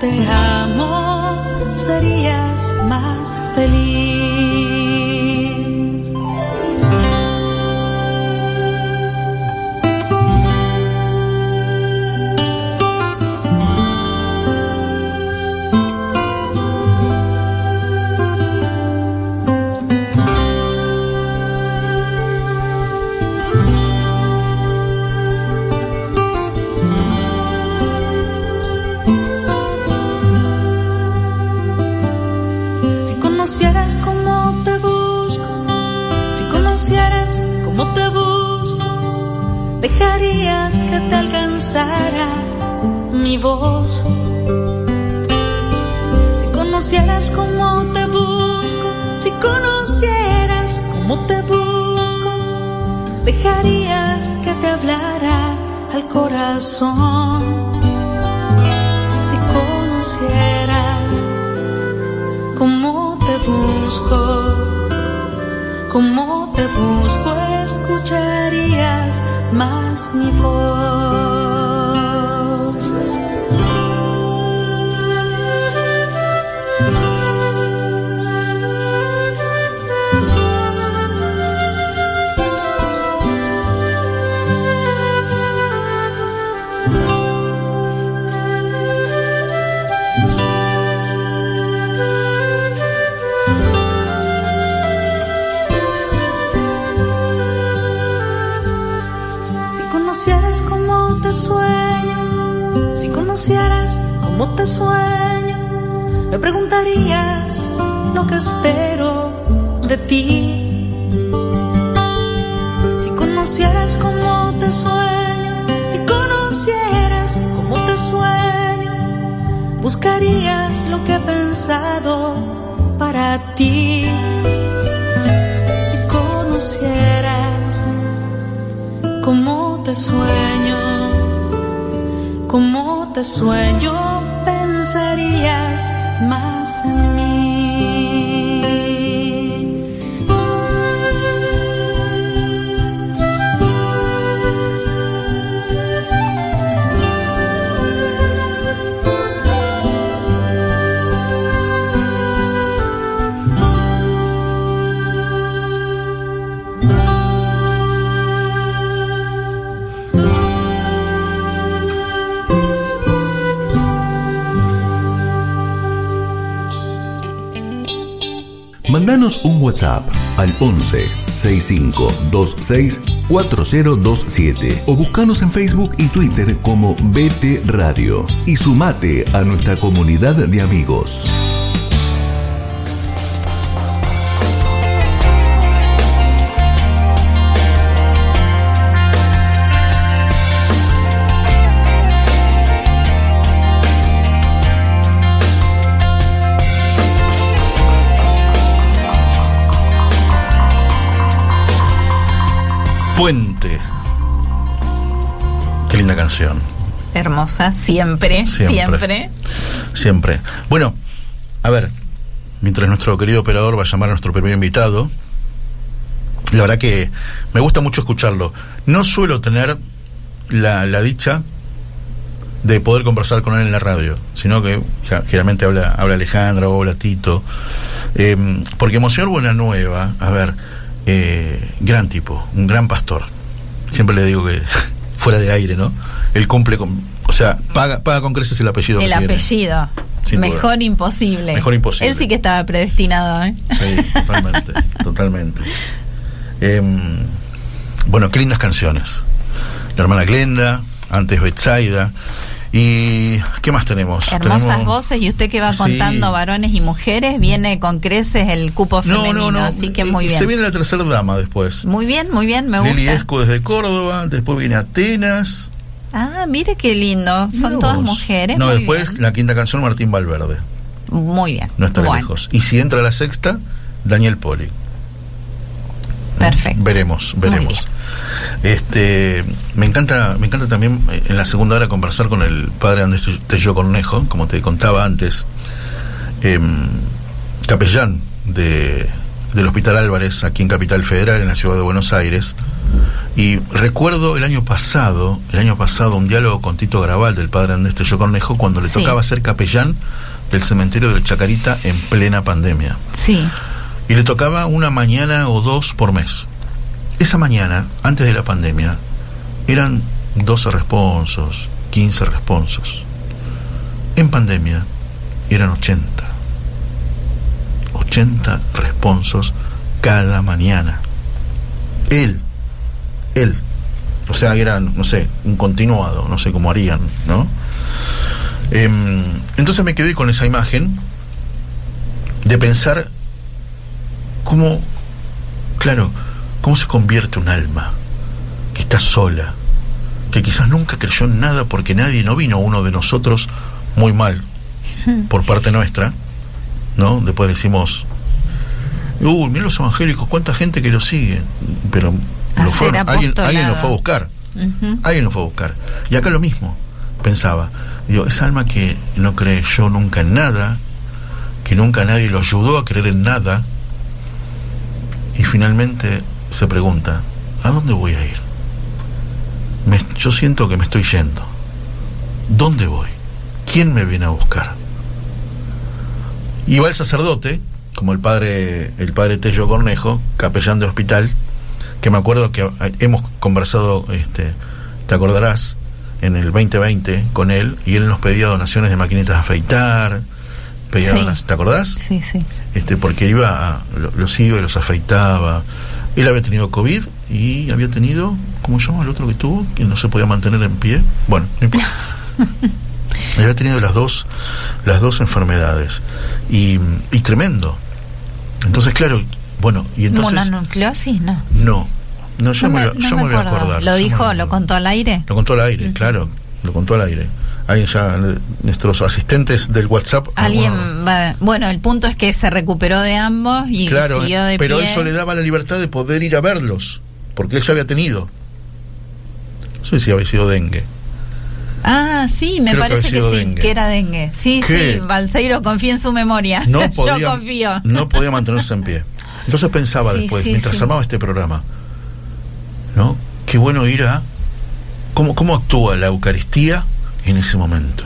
Te serías más feliz. Te alcanzara mi voz. Si conocieras cómo te busco, si conocieras cómo te busco, dejarías que te hablara al corazón. Si conocieras cómo te busco, cómo te busco, escucharías más mi voz. Cómo te sueño, me preguntarías lo que espero de ti. Si conocieras cómo te sueño, si conocieras cómo te sueño, buscarías lo que he pensado para ti. Si conocieras cómo te sueño, cómo te sueño, pensarías más en mí. Un WhatsApp al 11 6526 4027 o buscanos en Facebook y Twitter como BT Radio y sumate a nuestra comunidad de amigos. Puente. Qué linda canción. Hermosa, siempre, Siempre. siempre. Siempre. Bueno, a ver, mientras nuestro querido operador va a llamar a nuestro primer invitado, la verdad que me gusta mucho escucharlo. No suelo tener la, la dicha de poder conversar con él en la radio, sino que generalmente habla, habla Alejandra o habla Tito. Eh, porque Monseñor Buenanueva, a ver, eh, gran tipo, un gran pastor. Siempre le digo que fuera de aire, ¿no? Él cumple con, o sea, paga, paga con creces el apellido. El que apellido. Duda. Mejor imposible. Mejor imposible. Él sí que estaba predestinado, ¿eh? Sí, totalmente, totalmente. Em, bueno, qué lindas canciones. La hermana Glenda, antes Betsaida. ¿Y qué más tenemos? Hermosas Tenemos- voces y usted que va Sí. contando varones y mujeres, viene con creces el cupo No, femenino, no, no. así que muy bien. Se viene la tercera dama después. Muy bien, muy bien, me Lili gusta. Esco desde Córdoba, después viene Atenas. Ah, mire qué lindo, son todas mujeres. No, muy después bien. la quinta canción Martín Valverde. Muy bien. No está Bueno, lejos. Y si entra la sexta, Daniel Poli. Perfecto. Veremos, veremos. Este, me encanta, me encanta también eh, en la segunda hora conversar con el padre Andrés Tello Cornejo, como te contaba antes, em, capellán de, del Hospital Álvarez, aquí en Capital Federal, en la ciudad de Buenos Aires. Y recuerdo el año pasado, el año pasado, un diálogo con Tito Graval del padre Andrés Tello Cornejo, cuando le Sí. tocaba ser capellán del cementerio del Chacarita en plena pandemia Sí, y le tocaba una mañana o dos por mes. Esa mañana, antes de la pandemia, eran 12 responsos, 15 responsos. En pandemia eran 80. 80 responsos cada mañana. Él, él. O sea, eran, no sé, un continuado, no sé cómo harían, ¿no? Em, entonces me quedé con esa imagen de pensar cómo, claro, cómo se convierte un alma que está sola, que quizás nunca creyó en nada porque nadie no vino uno de nosotros muy mal por parte nuestra, ¿no? Después decimos, uy, mira los evangélicos, cuánta gente que lo sigue, pero lo fueron- alguien, alguien lo fue a buscar, alguien lo fue a buscar. Y acá lo mismo, pensaba, digo, esa alma que no creyó nunca en nada, que nunca nadie lo ayudó a creer en nada, y finalmente se pregunta, ¿a dónde voy a ir? Me- yo siento que me estoy yendo. ¿Dónde voy? ¿Quién me viene a buscar? Y va el sacerdote, como el padre, el padre Tello Cornejo, capellán de hospital, que me acuerdo que hemos conversado, este, te acordarás, en el 2020 con él, y él nos pedía donaciones de maquinitas de afeitar, pedía Sí. ¿te acordás? Sí, sí. Este porque iba a, lo- los iba y los afeitaba. Él había tenido COVID y había tenido, ¿cómo se llama el otro que tuvo? Que no se podía mantener en pie. Bueno, no importa. había tenido las dos, las dos enfermedades. Y, y tremendo. Entonces, claro, bueno, y entonces. ¿Mononucleosis? No. No, no, yo No me, no yo me me voy a acordar. ¿Lo dijo, lo contó al aire? Lo contó al aire, claro, lo contó al aire. Alguien ya, nuestros asistentes del WhatsApp. Alguien va... Bueno, el punto es que se recuperó de ambos y Claro, siguió de pero pie. eso le daba la libertad de poder ir a verlos, porque él ya había tenido. No sé si había sido dengue. Ah, sí, me Creo parece que, sí, dengue. que era dengue. Sí, ¿Qué? sí, Balseiro confía en su memoria. No Yo podía, confío. no podía mantenerse en pie. Entonces pensaba Sí, después, sí, mientras armaba este programa, ¿no? Qué bueno ir a cómo, cómo actúa la Eucaristía en ese momento.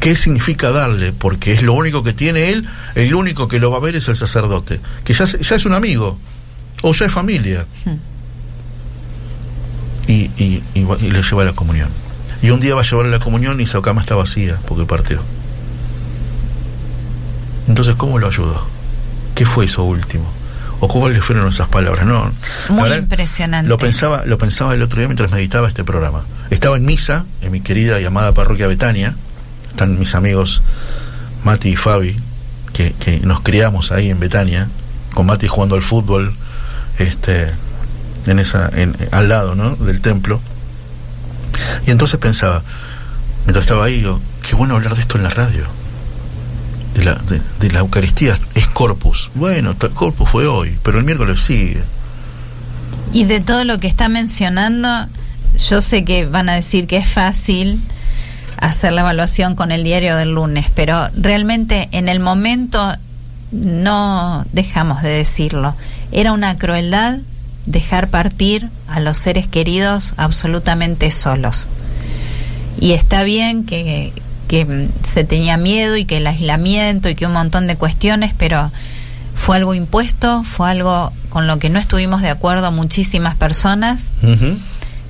¿Qué significa darle? Porque es lo único que tiene él, el único que lo va a ver es el sacerdote, que ya, es un amigo, o ya es familia. Hmm. Y, y, y le lleva la comunión. Y un día va a llevarle la comunión y su cama está vacía porque partió. Entonces, ¿cómo lo ayudó? ¿Qué fue eso último? ¿O cuáles fueron esas palabras? No, Muy impresionante. Lo pensaba, lo pensaba el otro día mientras meditaba este programa. Estaba en misa, en mi querida y amada parroquia Betania. Están mis amigos Mati y Fabi, que, que nos criamos ahí en Betania, con Mati jugando al fútbol, este, en esa, en, al lado, ¿no? del templo. Y entonces pensaba, mientras estaba ahí, digo, qué bueno hablar de esto en la radio. De la, de, de la Eucaristía es Corpus. Bueno, Corpus fue hoy, pero el miércoles sigue. Y de todo lo que está mencionando, yo sé que van a decir que es fácil hacer la evaluación con el diario del lunes, pero realmente en el momento no dejamos de decirlo. Era una crueldad dejar partir a los seres queridos absolutamente solos. Y está bien que, que se tenía miedo y que el aislamiento y que un montón de cuestiones, pero fue algo impuesto, fue algo con lo que no estuvimos de acuerdo muchísimas personas. Ujú.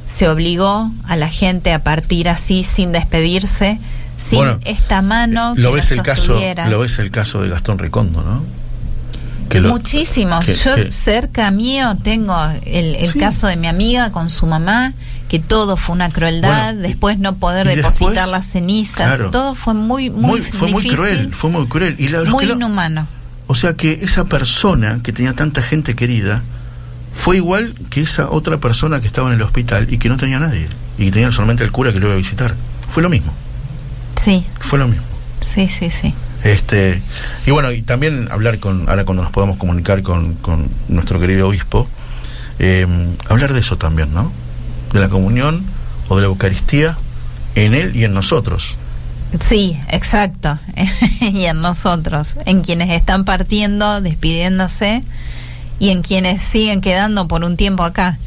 Se obligó a la gente a partir así sin despedirse, sin Bueno, esta mano que lo ves los el caso lo ves el caso de Gastón Recondo no que lo- Muchísimos. que- Yo que- cerca mío tengo el, el Sí. caso de mi amiga con su mamá, que todo fue una crueldad, Bueno, después no poder depositar después, las cenizas, claro. todo fue muy, muy, muy- fue muy cruel fue muy cruel y la- muy que lo- inhumano. o sea que esa persona que tenía tanta gente querida fue igual que esa otra persona que estaba en el hospital y que no tenía nadie y que tenía solamente el cura que lo iba a visitar fue lo mismo Sí, fue lo mismo sí, sí, sí. Este, y bueno, y también hablar con, ahora cuando nos podamos comunicar con, con nuestro querido obispo, eh, hablar de eso también, ¿no? De la comunión o de la Eucaristía en él y en nosotros. Sí, exacto. y en nosotros, en quienes están partiendo, despidiéndose y en quienes siguen quedando por un tiempo acá.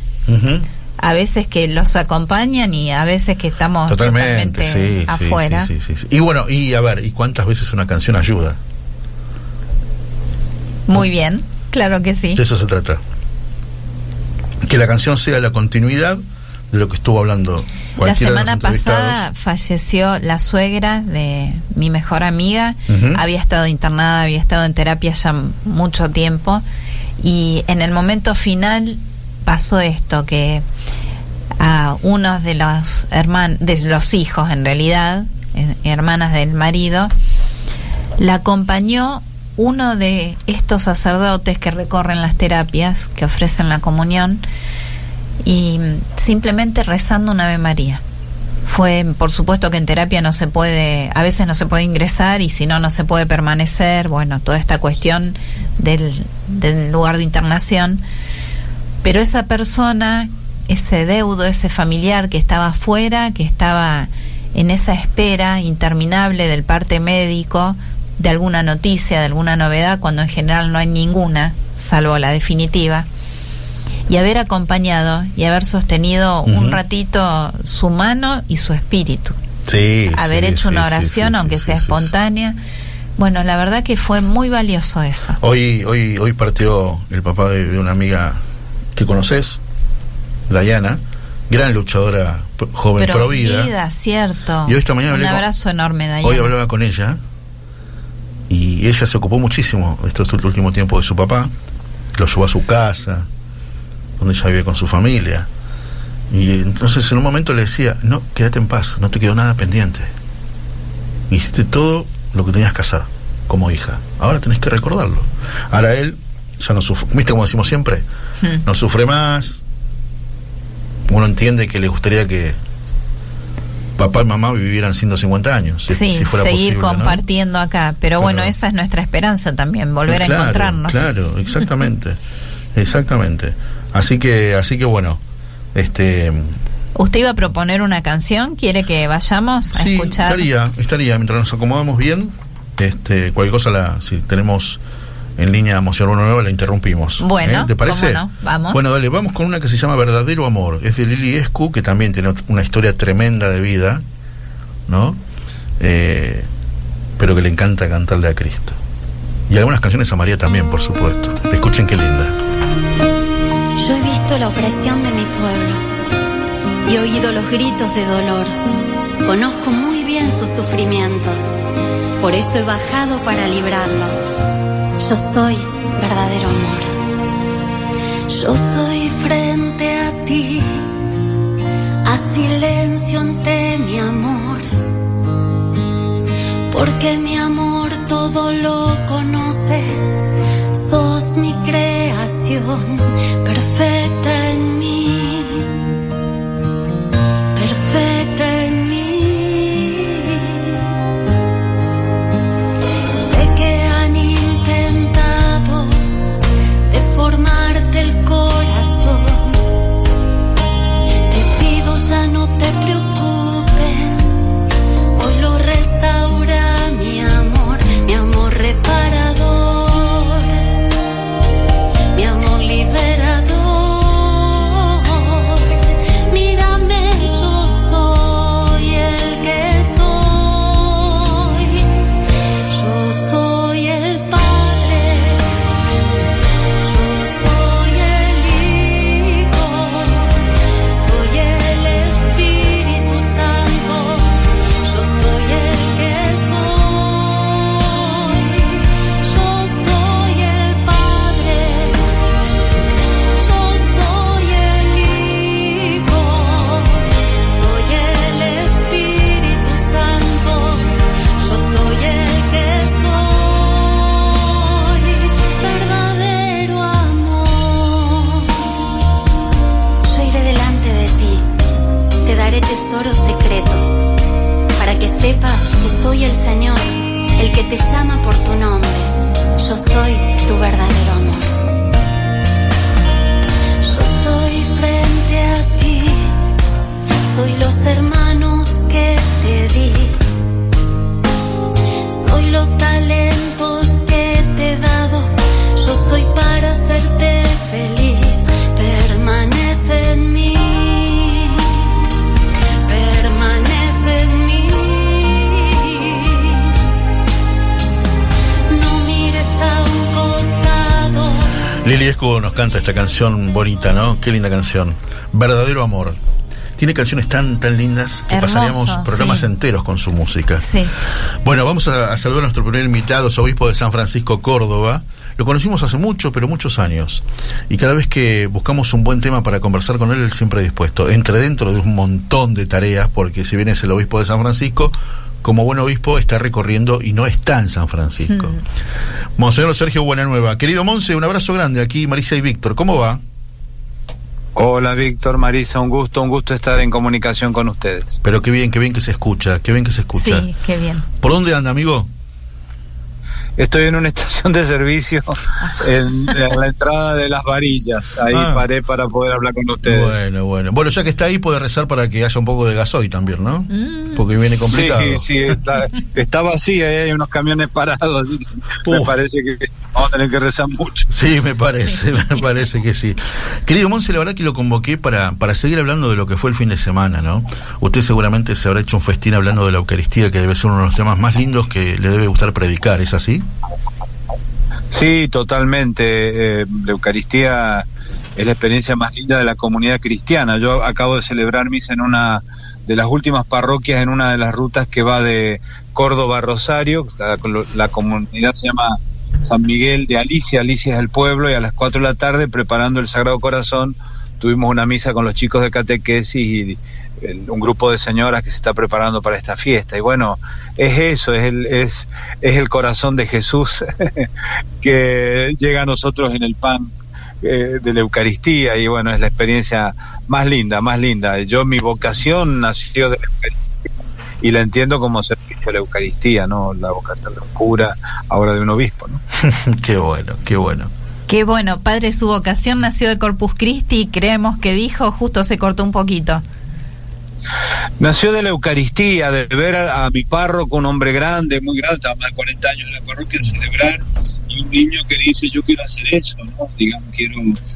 A veces que los acompañan y a veces que estamos Totalmente, totalmente sí, afuera. sí, sí. Y bueno, y a ver, ¿y cuántas veces una canción ayuda? Muy bien, claro que sí. De eso se trata. Que la canción sea la continuidad de lo que estuvo hablando La semana pasada falleció la suegra de mi mejor amiga. Había estado internada, había estado en terapia ya mucho tiempo. Y en el momento final pasó esto, que a uno de los hermanos, de los hijos en realidad, eh, hermanas del marido, la acompañó uno de estos sacerdotes que recorren las terapias, que ofrecen la comunión, y simplemente rezando una Ave María. Fue, por supuesto que en terapia no se puede, a veces no se puede ingresar y si no, no se puede permanecer, bueno, toda esta cuestión del, del lugar de internación. Pero esa persona, ese deudo, ese familiar que estaba afuera, que estaba en esa espera interminable del parte médico, de alguna noticia, de alguna novedad, cuando en general no hay ninguna, salvo la definitiva, y haber acompañado y haber sostenido un ratito su mano y su espíritu. Sí. haber sí, hecho sí, una oración, aunque sea espontánea. Bueno, la verdad que fue muy valioso eso. Hoy, hoy, hoy partió el papá de, de una amiga que conoces, Dayana, gran luchadora joven Pero pro vida. cierto. Y hoy esta mañana Un hablé con- abrazo enorme, Dayana. Hoy hablaba con ella y ella se ocupó muchísimo estos este último tiempo de su papá, lo llevó a su casa, donde ella vive con su familia. Y entonces en un momento le decía, no, quédate en paz, no te quedó nada pendiente. Hiciste todo lo que tenías que hacer como hija. Ahora tenés que recordarlo. Ahora él ya no sufre, viste como decimos siempre, Hmm. no sufre más. Uno entiende que le gustaría que papá y mamá vivieran 150 años. Si, sí, si fuera seguir posible, ¿no? compartiendo acá. Pero bueno, esa es nuestra esperanza también, volver Claro, a encontrarnos. Claro, exactamente. exactamente. Así que, así que bueno, este ¿Usted iba a proponer una canción? ¿Quiere que vayamos a sí, escuchar? estaría, estaría, mientras nos acomodamos bien, este, cualquier cosa la, si tenemos en línea Moción Uno Nueva la interrumpimos. Bueno, ¿eh? ¿te parece? no, vamos. Bueno, dale, vamos con una que se llama Verdadero Amor. Es de Lili Escu, que también tiene una historia tremenda de vida, ¿no? Eh, pero que le encanta cantarle a Cristo. Y algunas canciones a María también, por supuesto. Escuchen qué linda. La opresión de mi pueblo y oído los gritos de dolor. Conozco muy bien sus sufrimientos, por eso he bajado para librarlo. Yo soy verdadero amor. Yo soy frente a ti, a silencio ante mi amor. Porque mi amor todo lo conoce, sos mi creación, perfecta en mí, esta canción bonita, ¿no? Qué linda canción. Verdadero amor. Tiene canciones tan, tan lindas que Hermoso, pasaríamos programas sí. enteros con su música. Sí. Bueno, vamos a, a saludar a nuestro primer invitado, es obispo de San Francisco, Córdoba. Lo conocimos hace mucho, pero muchos años. Y cada vez que buscamos un buen tema para conversar con él, él siempre dispuesto. Entre dentro de un montón de tareas, porque si bien es el obispo de San Francisco, como buen obispo está recorriendo y no está en San Francisco. Monseñor Sergio Buenanueva. Querido Monse, un abrazo grande aquí, Marisa y Víctor. ¿Cómo va? Hola Víctor, Marisa, un gusto, un gusto estar en comunicación con ustedes. Pero qué bien, qué bien que se escucha, qué bien que se escucha. Sí, qué bien. ¿Por dónde anda, amigo? Estoy en una estación de servicio en, en la entrada de las varillas. Ahí Ah. paré para poder hablar con ustedes. Bueno, bueno. Bueno, ya que está ahí, puede rezar para que haya un poco de gasoil también, ¿no? Porque viene complicado. Sí, sí, está, está vacía, eh, hay unos camiones parados, así que me parece que vamos a tener que rezar mucho. Sí, me parece, me parece que sí. Querido Monse, la verdad que lo convoqué para, para seguir hablando de lo que fue el fin de semana, ¿no? Usted seguramente se habrá hecho un festín hablando de la Eucaristía, que debe ser uno de los temas más lindos que le debe gustar predicar, ¿es así? Sí, totalmente. eh, la Eucaristía es la experiencia más linda de la comunidad cristiana. Yo acabo de celebrar misa en una de las últimas parroquias, en una de las rutas que va de Córdoba a Rosario. La, la comunidad se llama San Miguel de Alicia. Alicia es el pueblo y a las 4 de la tarde, preparando el Sagrado Corazón, tuvimos una misa con los chicos de catequesis y el- un grupo de señoras que se está preparando para esta fiesta. Y bueno, es eso, es el, es, es el corazón de Jesús que llega a nosotros en el pan eh, de la Eucaristía y bueno, es la experiencia más linda, más linda. Yo mi vocación nació de la y la entiendo como servicio a la Eucaristía, ¿no? La vocación de un cura, ahora de un obispo, ¿no? qué bueno, qué bueno. Qué bueno, padre, su vocación nació de Corpus Christi, creemos que dijo, justo se cortó un poquito. Nació de la Eucaristía, de ver a, a mi párroco, un hombre grande, muy grande, estaba más de 40 años en la parroquia, celebrar, y un niño que dice, yo quiero hacer eso, ¿no? Digamos, quiero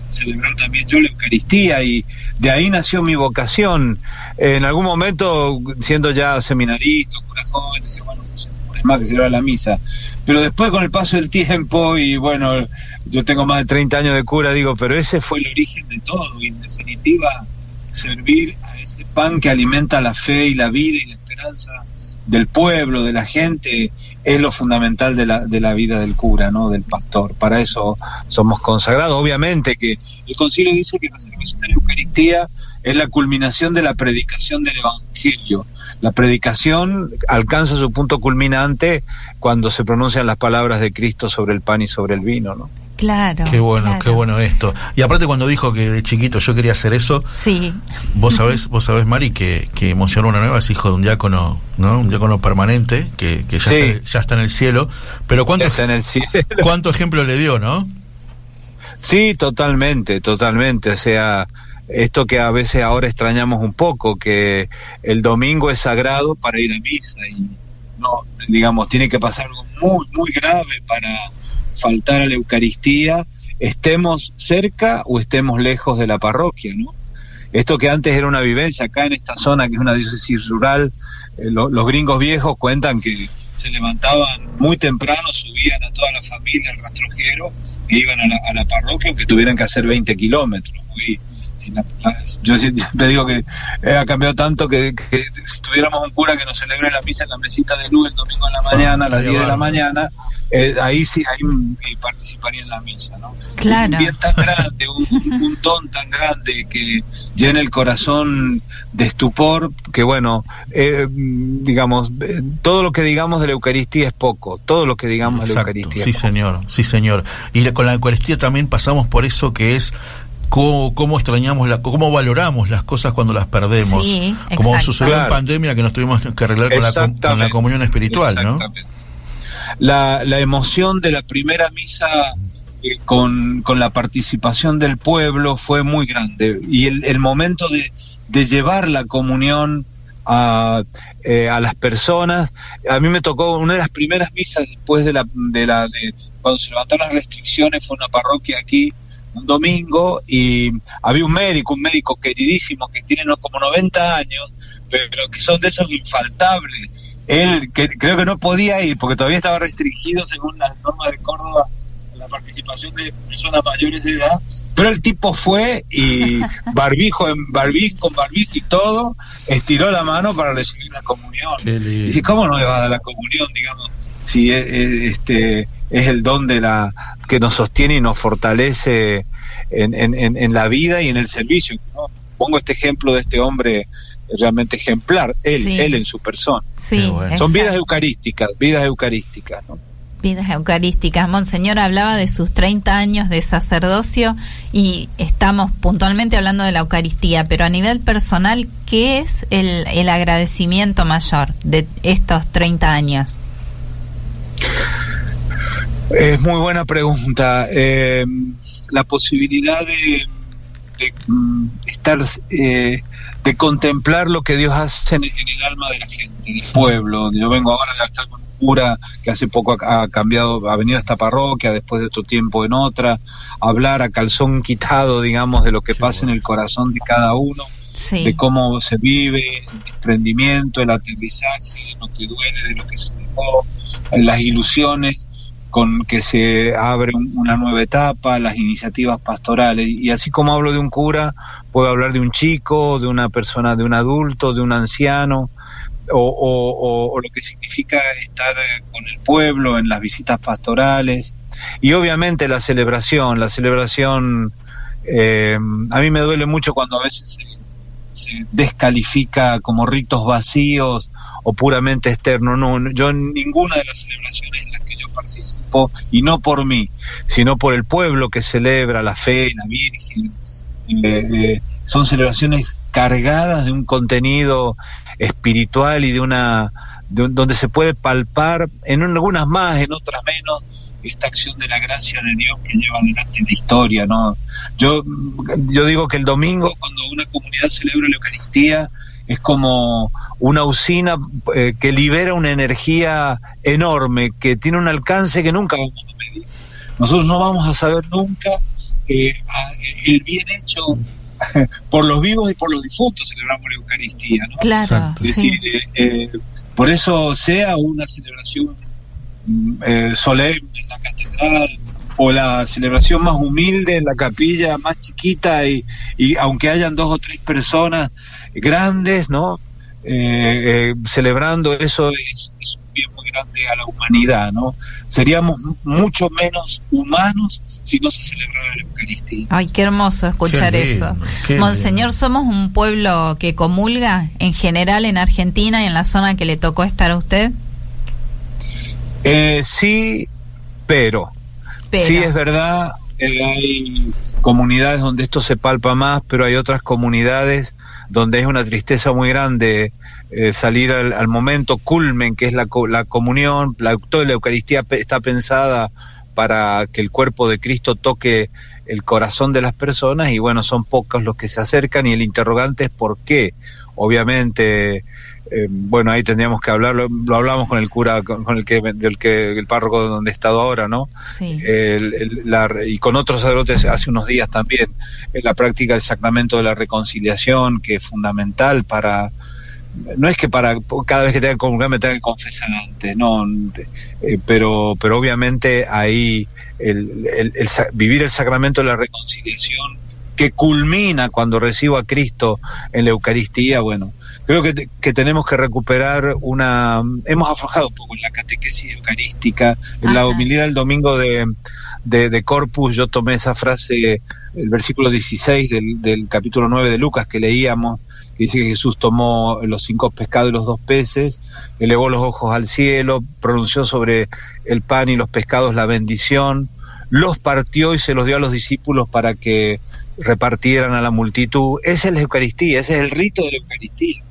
celebrar también yo la Eucaristía, y de ahí nació mi vocación. En algún momento, siendo ya seminarista, cura joven, decía, bueno, es más que celebrar la misa. Pero después, con el paso del tiempo, y bueno, yo tengo más de 30 años de cura, digo, pero ese fue el origen de todo, y en definitiva, servir a ese pan que alimenta la fe y la vida y la esperanza del pueblo, de la gente, es lo fundamental de la, de la vida del cura, ¿no? Del pastor. Para eso somos consagrados. Obviamente que el concilio dice que la celebración de la Eucaristía es la culminación de la predicación del Evangelio. La predicación alcanza su punto culminante cuando se pronuncian las palabras de Cristo sobre el pan y sobre el vino, ¿no? Claro. Qué bueno, claro. qué bueno esto. Y aparte cuando dijo que de chiquito yo quería hacer eso, Sí, vos sabés, vos sabés Mari, que, que Monseñor Una Nueva es hijo de un diácono, ¿no? Un diácono permanente, que, que ya, Sí. está, ya está en el cielo. Pero cuánto, Está en el cielo. cuánto ejemplo le dio, ¿no? Sí, totalmente, totalmente. O sea, esto que a veces ahora extrañamos un poco, que el domingo es sagrado para ir a misa y no, digamos, tiene que pasar algo muy, muy grave para faltar a la Eucaristía, estemos cerca o estemos lejos de la parroquia, ¿no? Esto que antes era una vivencia acá en esta zona, que es una diócesis rural, eh, lo- los gringos viejos cuentan que se levantaban muy temprano, subían a toda la familia al rastrojero e iban a la, a la parroquia aunque tuvieran que hacer 20 kilómetros. Muy- si la- la- yo siempre digo que eh, ha cambiado tanto que, que si tuviéramos un cura que nos celebre la misa en la mesita de luz el domingo en la mañana, a las Qué 10 de la mañana, eh, ahí sí, ahí participaría en la misa, ¿no? Claro. Un bien tan grande, un, un don tan grande que llena el corazón de estupor, que bueno, eh, mm, digamos, eh, todo lo que digamos de la Eucaristía es poco, todo lo que digamos de la Eucaristía. sí es poco. señor, sí señor. Y con la Eucaristía también pasamos por eso que es cómo, cómo extrañamos, la, cómo valoramos las cosas cuando las perdemos. Sí, como sucedió en pandemia que nos tuvimos que arreglar con la, con la comunión espiritual, ¿no? Exactamente. La, la emoción de la primera misa eh, con, con la participación del pueblo fue muy grande y el, el momento de, de llevar la comunión a, eh, a las personas, a mí me tocó una de las primeras misas después de la, de la de, cuando se levantaron las restricciones fue una parroquia aquí un domingo y había un médico, un médico queridísimo que tiene no- como 90 años, pero que son de esos infaltables. Él que, creo que no podía ir porque todavía estaba restringido según las normas de Córdoba la participación de personas mayores de edad, pero el tipo fue y barbijo en barbijo con barbijo y todo, estiró la mano para recibir la comunión. Y dice, ¿cómo no le va a dar la comunión, digamos, si es, es- este es el don de la que nos sostiene y nos fortalece en, en- en- la vida y en el servicio? ¿no? Pongo este ejemplo de este hombre realmente ejemplar, él, Sí. él en su persona. sí. Qué bueno. Son exacto. vidas eucarísticas, vidas eucarísticas, ¿no? Vidas eucarísticas. Monseñor hablaba de sus 30 años de sacerdocio y estamos puntualmente hablando de la Eucaristía, pero a nivel personal, ¿qué es el, el agradecimiento mayor de estos 30 años? Es muy buena pregunta. Eh, la posibilidad de, de, mm, estar, eh, de contemplar lo que Dios hace en, en el alma de la gente, del pueblo. Yo vengo ahora de estar con un cura que hace poco ha, ha cambiado, ha venido a esta parroquia, después de otro tiempo en otra, hablar a calzón quitado, digamos, de lo que pasa en el corazón de cada uno. Sí. de cómo se vive, el desprendimiento, el aterrizaje, de lo que duele, de lo que se dejó, las ilusiones con que se abre un- una nueva etapa, las iniciativas pastorales. Y así como hablo de un cura, puedo hablar de un chico, de una persona, de un adulto, de un anciano, o, lo que significa estar eh, con el pueblo en las visitas pastorales. Y obviamente la celebración, la celebración, eh, a mí me duele mucho cuando a veces se, se descalifica como ritos vacíos o puramente externos. No, no, yo en ninguna de las celebraciones participo, y no por mí, sino por el pueblo que celebra la fe, la Virgen, eh, eh, son celebraciones cargadas de un contenido espiritual y de una de donde se puede palpar en algunas más, en otras menos esta acción de la gracia de Dios que lleva adelante la historia, ¿no? Yo yo digo que el domingo cuando una comunidad celebra la Eucaristía es como una usina eh, que libera una energía enorme, que tiene un alcance que nunca vamos a medir. Nosotros no vamos a saber nunca eh, a- el bien hecho por los vivos y por los difuntos celebramos la Eucaristía, ¿no? Claro, Exacto. Es decir, eh, eh, por eso sea una celebración mm, eh, solemne en la catedral o la celebración más humilde en la capilla más chiquita y, y aunque hayan dos o tres personas grandes, ¿no? Eh, eh, celebrando eso es, es un bien muy grande a la humanidad, ¿no? Seríamos mucho menos humanos si no se celebrara la Eucaristía. Ay, qué hermoso escuchar Qué lindo, eso. Monseñor, lindo. somos un pueblo que comulga en general en Argentina y en la zona que le tocó estar a usted. Eh, sí, pero, Pero. sí es verdad, eh, hay comunidades donde esto se palpa más, pero hay otras comunidades donde es una tristeza muy grande eh, salir al, momento culmen, que es la, la comunión, la, toda la Eucaristía está pensada para que el cuerpo de Cristo toque el corazón de las personas y bueno, son pocos los que se acercan y el interrogante es por qué. Obviamente, eh, bueno, ahí tendríamos que hablarlo, lo hablamos con el cura, con, con el que, del que, el párroco donde he estado ahora, ¿no? Sí. El- el- la- y con otros sacerdotes hace unos días también, en la práctica del sacramento de la reconciliación, que es fundamental para, no es que para cada vez que tenga que comulgar me tenga que confesar antes, no, eh, pero, pero obviamente ahí el, el- el vivir el sacramento de la reconciliación que culmina cuando recibo a Cristo en la Eucaristía, bueno, creo que, que tenemos que recuperar una... Hemos aflojado un poco en la catequesis eucarística, en la humildad del domingo de, de, de Corpus, yo tomé esa frase, el versículo 16 del, del capítulo 9 de Lucas que leíamos, que dice que Jesús tomó los cinco pescados y los dos peces, elevó los ojos al cielo, pronunció sobre el pan y los pescados la bendición, los partió y se los dio a los discípulos para que repartieran a la multitud. Esa es la Eucaristía, ese es el rito de la Eucaristía.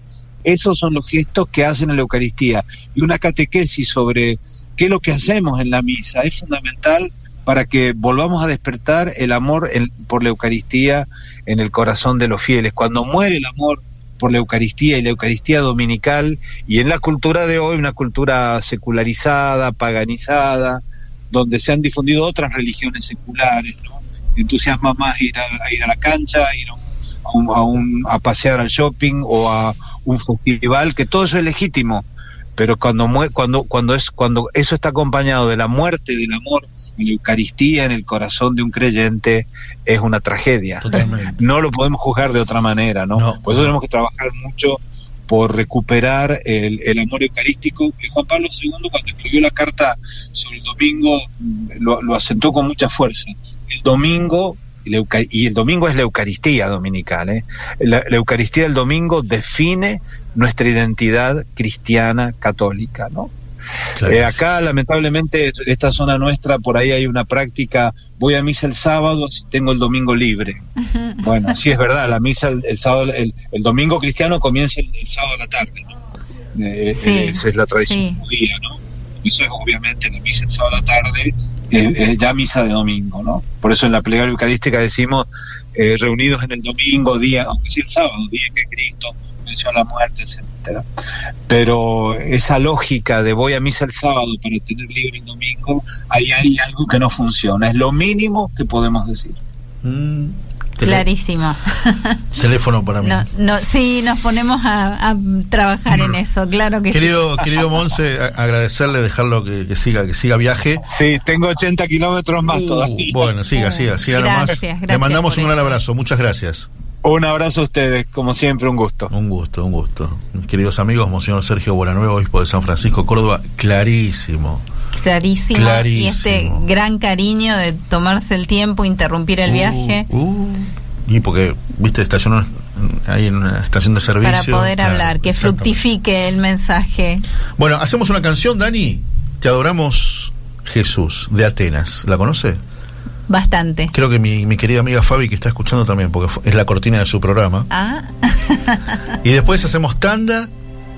Esos son los gestos que hacen en la Eucaristía. Y una catequesis sobre qué es lo que hacemos en la misa es fundamental para que volvamos a despertar el amor por la Eucaristía en el corazón de los fieles. Cuando muere el amor por la Eucaristía y la Eucaristía dominical, y en la cultura de hoy, una cultura secularizada, paganizada, donde se han difundido otras religiones seculares, ¿no? entusiasma más ir a, a ir a la cancha, ir a, un- a, un- a un- a pasear al shopping o a un festival, que todo eso es legítimo, pero cuando cuando cuando es cuando eso está acompañado de la muerte del amor en la Eucaristía en el corazón de un creyente es una tragedia. Totalmente. No lo podemos juzgar de otra manera, ¿no? No. Por eso tenemos que trabajar mucho por recuperar el, el amor eucarístico. Y Juan Pablo II, cuando escribió la carta sobre el domingo, lo, lo asentó con mucha fuerza. El domingo, y el domingo es la Eucaristía dominical, ¿eh? la, la Eucaristía del domingo define nuestra identidad cristiana católica, ¿no? Claro. Eh, acá, lamentablemente, esta zona nuestra, por ahí hay una práctica, voy a misa el sábado si tengo el domingo libre. Bueno, sí es verdad, la misa el, el sábado, el, el domingo cristiano comienza el, el sábado a la tarde, ¿no? Eh, Sí, eh, esa es la tradición sí. judía, ¿no? Eso es obviamente la misa el sábado a la tarde, eh, es ya misa de domingo, ¿no? Por eso en la plegaria eucarística decimos eh, reunidos en el domingo, día, aunque sea el sábado, día en que Cristo venció la muerte, etcétera. Pero esa lógica de voy a misa el sábado para tener libre el domingo, ahí hay algo que no funciona. Es lo mínimo que podemos decir. Mm, Clarísimo. Teléfono para mí. No, no, sí, nos ponemos a, a trabajar en eso, claro que Querido, sí. querido Monse, agradecerle, dejarlo que, que siga, que siga viaje. Sí, tengo 80 kilómetros más Uh, todavía. Bueno, siga, siga, siga Gracias, nomás. Le gracias mandamos por un gran abrazo, muchas gracias. Un abrazo a ustedes, como siempre, un gusto. Un gusto, un gusto. Mis queridos amigos, Monseñor Sergio Buenanueva, obispo de San Francisco, Córdoba, clarísimo. Clarísimo. Clarísimo. Y este gran cariño de tomarse el tiempo, interrumpir el Uh, viaje uh. Y porque, viste, estacionó ahí en una estación de servicio. para poder Claro, hablar, que fructifique el mensaje. Bueno, hacemos una canción, Dani. Te adoramos, Jesús, de Atenas. ¿La conoce? Bastante. Creo que mi, mi querida amiga Fabi, que está escuchando también, porque es la cortina de su programa. Ah, Y después hacemos tanda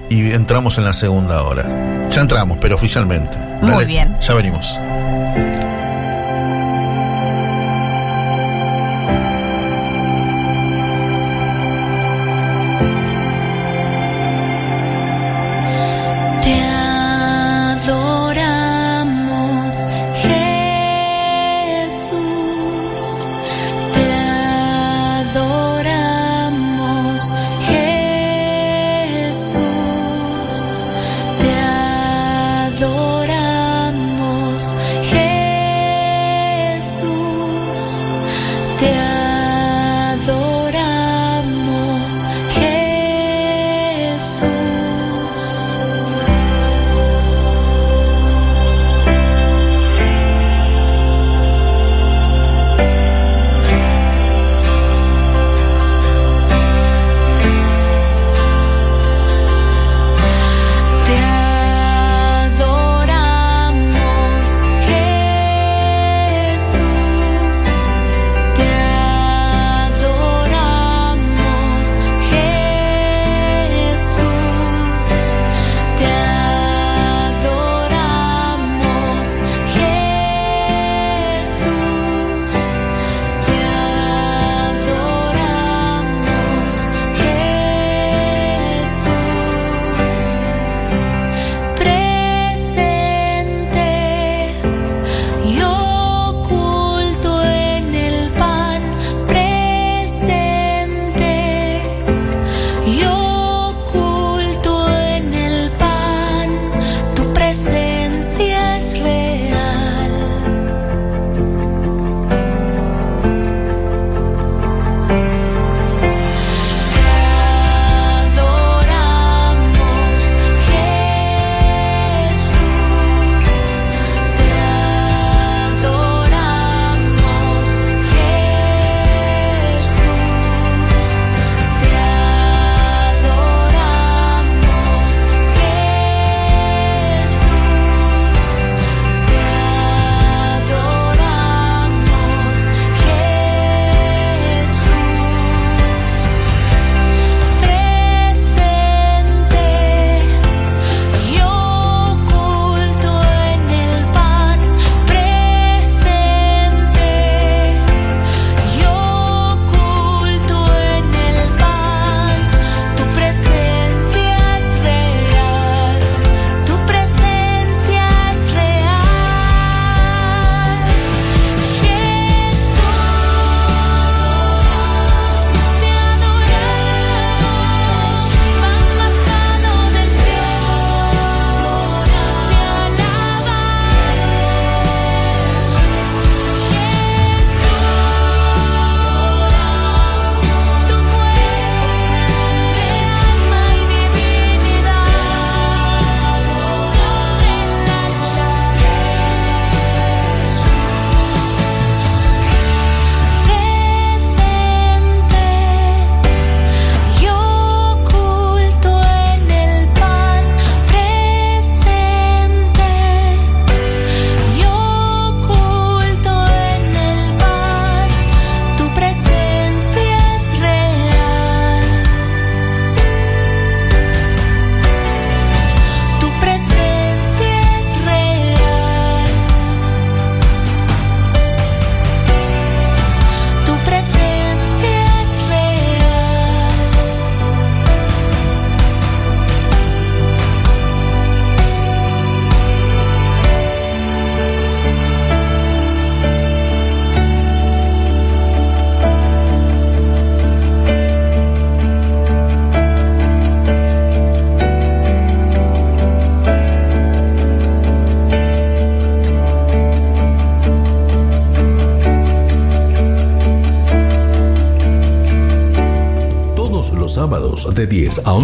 y entramos en la segunda hora. Ya entramos, pero oficialmente. Muy bien. Ya venimos.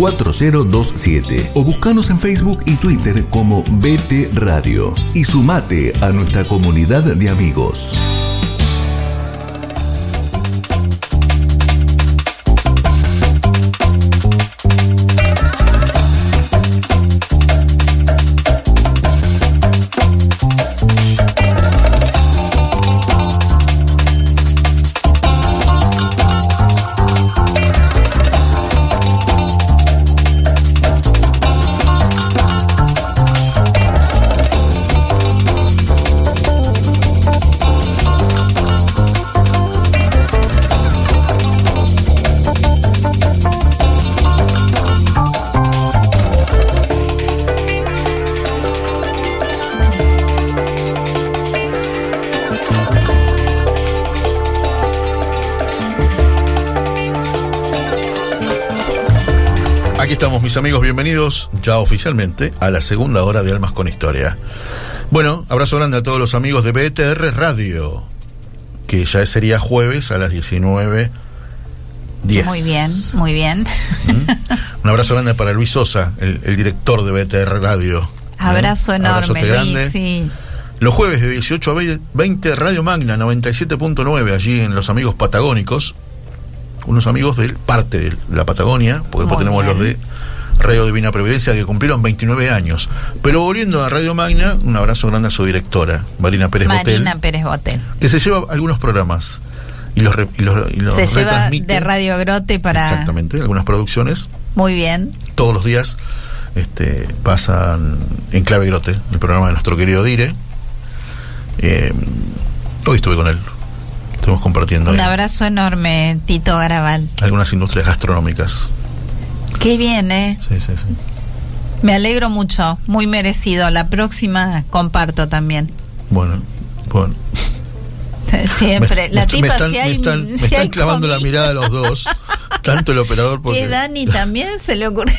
4027 o buscanos en Facebook y Twitter como BT Radio y sumate a nuestra comunidad de amigos. Estamos, mis amigos, bienvenidos ya oficialmente a la segunda hora de Almas con Historia. Bueno, abrazo grande a todos los amigos de BTR Radio, que ya sería jueves a las 19. 10. Muy bien, muy bien. Un abrazo grande para Luis Sosa, el, el director de BTR Radio. Abrazo ¿Eh? enorme. Luis, sí. Los jueves de 18 a 20 Radio Magna 97.9 allí en Los Amigos Patagónicos. Unos amigos de parte de la Patagonia, porque después tenemos los de. Radio Divina Providencia que cumplieron 29 años. Pero volviendo a Radio Magna, un abrazo grande a su directora, Marina Pérez Botel, Marina Pérez Botel. que se lleva algunos programas y los, re- y los, y los Se lleva de Radio Grote para... Exactamente, algunas producciones Muy bien. todos los días este, pasan en Clave Grote, el programa de nuestro querido Dire. Eh, hoy estuve con él. Estuvimos compartiendo Un ahí abrazo enorme, Tito Garabal. algunas industrias gastronómicas. Qué bien, ¿eh? Sí, sí, sí. Me alegro mucho, muy merecido. La próxima comparto también. Bueno, bueno. Siempre. Me- la me- tipa, me están, si me hay, están- si están hay clavando la mirada los dos, tanto el operador porque Que Dani también se le ocurre.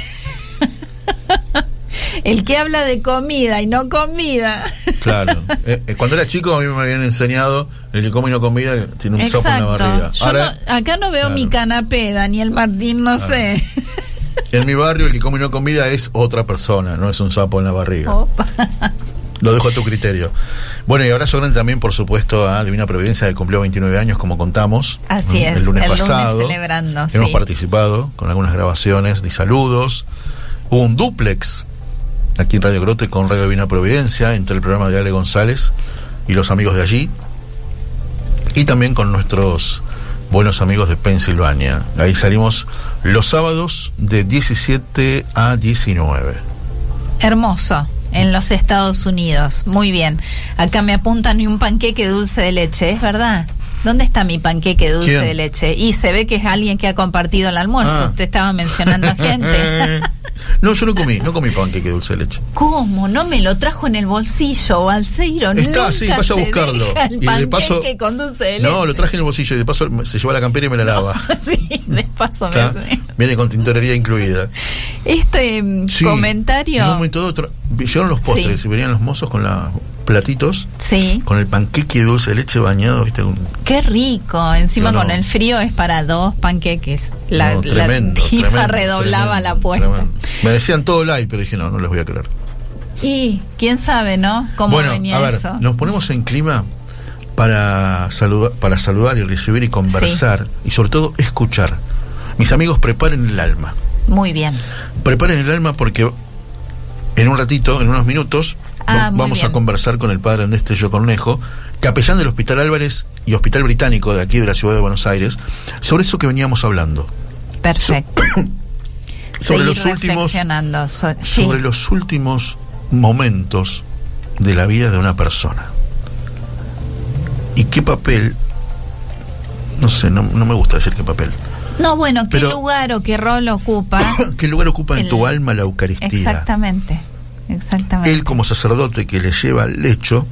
El que habla de comida y no comida. Claro. Eh, eh, cuando era chico a mí me habían enseñado el que come y no comida tiene un sapo en la barriga. Yo Ahora, no- acá no veo Claro. mi canapé, Daniel Martín, no sé. en mi barrio el que come y no comida es otra persona, no es un sapo en la barriga. Opa. Lo dejo a tu criterio. Bueno, y abrazo grande también, por supuesto, a Divina Providencia, que cumplió 29 años, como contamos. Así es, El lunes el lunes pasado. celebrando, Hemos sí. participado con algunas grabaciones de saludos. Hubo un duplex aquí en Radio Grote con Radio Divina Providencia, entre el programa de Ale González y los amigos de allí. Y también con nuestros buenos amigos de Pensilvania. Ahí salimos los sábados de 17 a 19. Hermoso. En los Estados Unidos. Muy bien. Acá me apuntan y un panqueque dulce de leche, ¿es verdad? ¿Dónde está mi panqueque dulce ¿Quién? de leche? Y se ve que es alguien que ha compartido el almuerzo. Ah. Usted estaba mencionando gente. no, yo no comí, no comí panqueque dulce de leche. ¿Cómo? ¿No me lo trajo en el bolsillo, Balseiro? Está, Nunca sí, vaya a buscarlo. El Y de paso- con dulce de leche. No, lo traje en el bolsillo y de paso se lleva la campera y me la lava. sí, de paso me. Viene con tintorería incluida. Este mm, Sí, comentario. Llegaron los postres Sí. y venían los mozos con los platitos, Sí, con el panqueque dulce de leche bañado, ¿viste? Qué rico. Encima No, no. con el frío es para dos panqueques. La, no, la tremendo, tipa tremendo, redoblaba tremendo, la apuesta. Me decían todo light, pero dije, no, no les voy a creer. Y quién sabe, ¿no? Cómo bueno, venía a ver, eso. nos ponemos en clima para, saludar para saludar y recibir y conversar y sobre todo escuchar. Mis amigos, preparen el alma. Muy bien. Preparen el alma porque En un ratito, en unos minutos, Ah, vamos a conversar con el padre Andrés Tello Cornejo, capellán del Hospital Álvarez y Hospital Británico de aquí de la ciudad de Buenos Aires, sobre eso que veníamos hablando. Perfecto. Sobre los últimos reflexionando. so- sí. sobre los últimos momentos de la vida de una persona. ¿Y qué papel? No sé, no, no me gusta decir qué papel. No, bueno, ¿qué Pero- lugar o qué rol ocupa? ¿Qué lugar ocupa en tu alma la Eucaristía? Exactamente. Exactamente. Él como sacerdote que le lleva al lecho,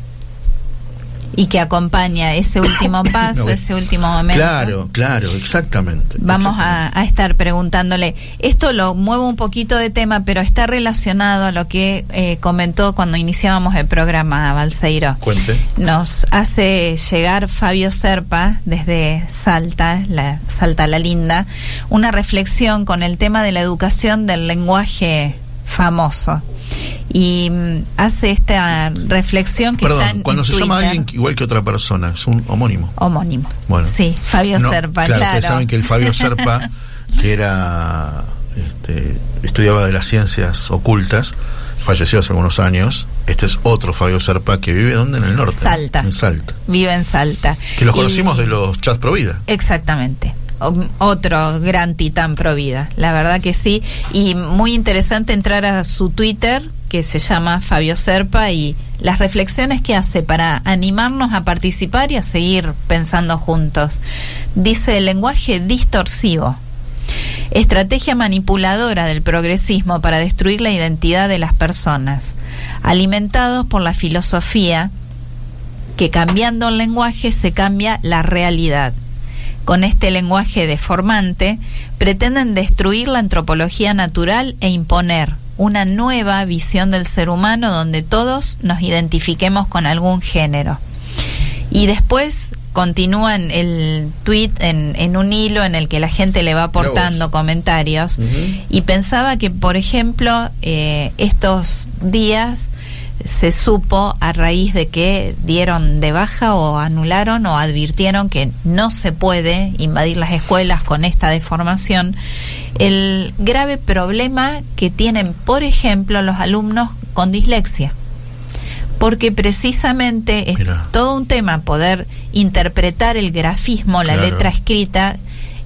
y que acompaña ese último paso, No, ese último momento. claro, claro, exactamente. Vamos exactamente. a, a estar preguntándole. Esto lo muevo un poquito de tema, pero está relacionado a lo que eh, comentó cuando iniciábamos el programa, Balseiro. Cuente. Nos hace llegar Fabio Serpa desde Salta, la Salta la Linda, una reflexión con el tema de la educación del lenguaje famoso. Y mm, hace esta reflexión que está Perdón, en cuando se Twitter. llama alguien igual que otra persona, es un homónimo. homónimo. Bueno. Sí, Fabio No, Serpa, claro. claro. Ustedes saben que el Fabio Serpa, que era este, estudiaba de las ciencias ocultas, falleció hace algunos años. Este es otro Fabio Serpa que vive ¿dónde? En el norte. Salta. En Salta. Vive en Salta. Que los Y- conocimos de los chats Provida. Exactamente. Otro gran titán pro vida, la verdad que sí. Y muy interesante entrar a su Twitter, que se llama Fabio Serpa, y las reflexiones que hace para animarnos a participar y a seguir pensando juntos. Dice el lenguaje distorsivo. Estrategia manipuladora del progresismo para destruir la identidad de las personas, alimentados por la filosofía que cambiando el lenguaje se cambia la realidad. Con este lenguaje deformante, pretenden destruir la antropología natural e imponer una nueva visión del ser humano donde todos nos identifiquemos con algún género. Y después continúan el tweet en, en un hilo en el que la gente le va aportando comentarios. Y pensaba que, por ejemplo, eh, estos días se supo a raíz de que dieron de baja o anularon o advirtieron que no se puede invadir las escuelas con esta deformación, el grave problema que tienen, por ejemplo, los alumnos con dislexia. Porque precisamente es Mira. todo un tema poder interpretar el grafismo, la Claro. letra escrita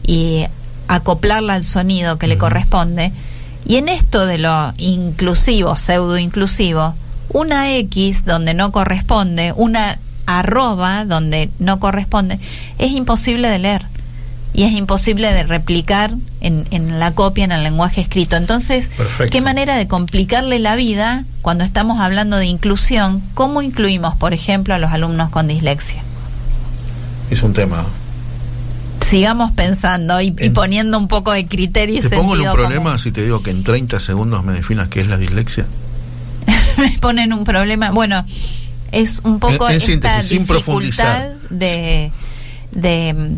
y acoplarla al sonido que le corresponde. Y en esto de lo inclusivo, pseudo inclusivo, una X donde no corresponde, una arroba donde no corresponde, es imposible de leer y es imposible de replicar en, en la copia, en el lenguaje escrito. Entonces, Perfecto. ¿qué manera de complicarle la vida cuando estamos hablando de inclusión? ¿Cómo incluimos, por ejemplo, a los alumnos con dislexia? Es un tema. Sigamos pensando y, y En- poniendo un poco de criterio y ¿Te pongo un problema si te digo que en 30 segundos me definas qué es la dislexia? me ponen un problema. Bueno, es un poco En- en esta síntesis, sin dificultad de, de mm,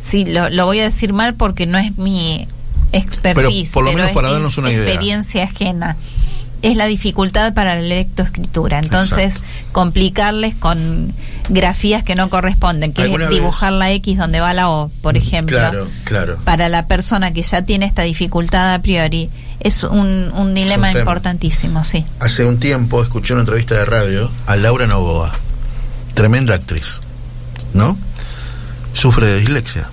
sí, lo, lo voy a decir mal porque no es mi expertise, Pero por lo menos es- para darnos una idea. experiencia ajena. Es la dificultad para la lectoescritura. Entonces, complicarles con grafías que no corresponden, que ¿Alguna es vez? dibujar la X donde va la O, por ejemplo Claro, claro. para la persona que ya tiene esta dificultad a priori, es un, un dilema importantísimo, sí. Hace un tiempo escuché una entrevista de radio a Laura Novoa, tremenda actriz, ¿no? Sufre de dislexia.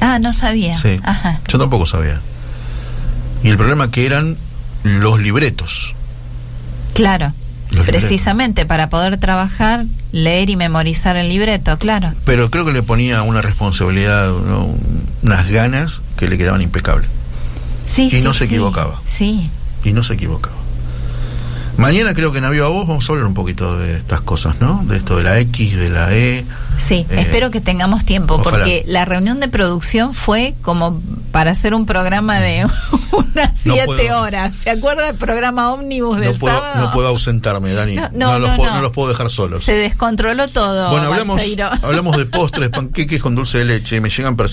Ah, no sabía. Sí. Ajá. Yo tampoco sabía. Y el problema que eran los libretos. Claro. Los Precisamente para poder trabajar, leer y memorizar el libreto, claro. Pero creo que le ponía una responsabilidad, ¿no? unas ganas que le quedaban impecables. Sí, Y sí, no se equivocaba. Sí. Y no se equivocaba. Mañana creo que en Aviva Voz vamos a hablar un poquito de estas cosas, ¿no? De esto de la X, de la E. Sí, Eh, espero que tengamos tiempo, ojalá. porque la reunión de producción fue como para hacer un programa de unas siete puedo. horas. ¿Se acuerda del programa Ómnibus del No puedo, sábado? no puedo ausentarme, Dani. No, No, no, los no, puedo, no. los puedo dejar solos. Se descontroló todo. Bueno, hablamos, Balseiro. hablamos de postres, panqueques con dulce de leche. Me llegan per-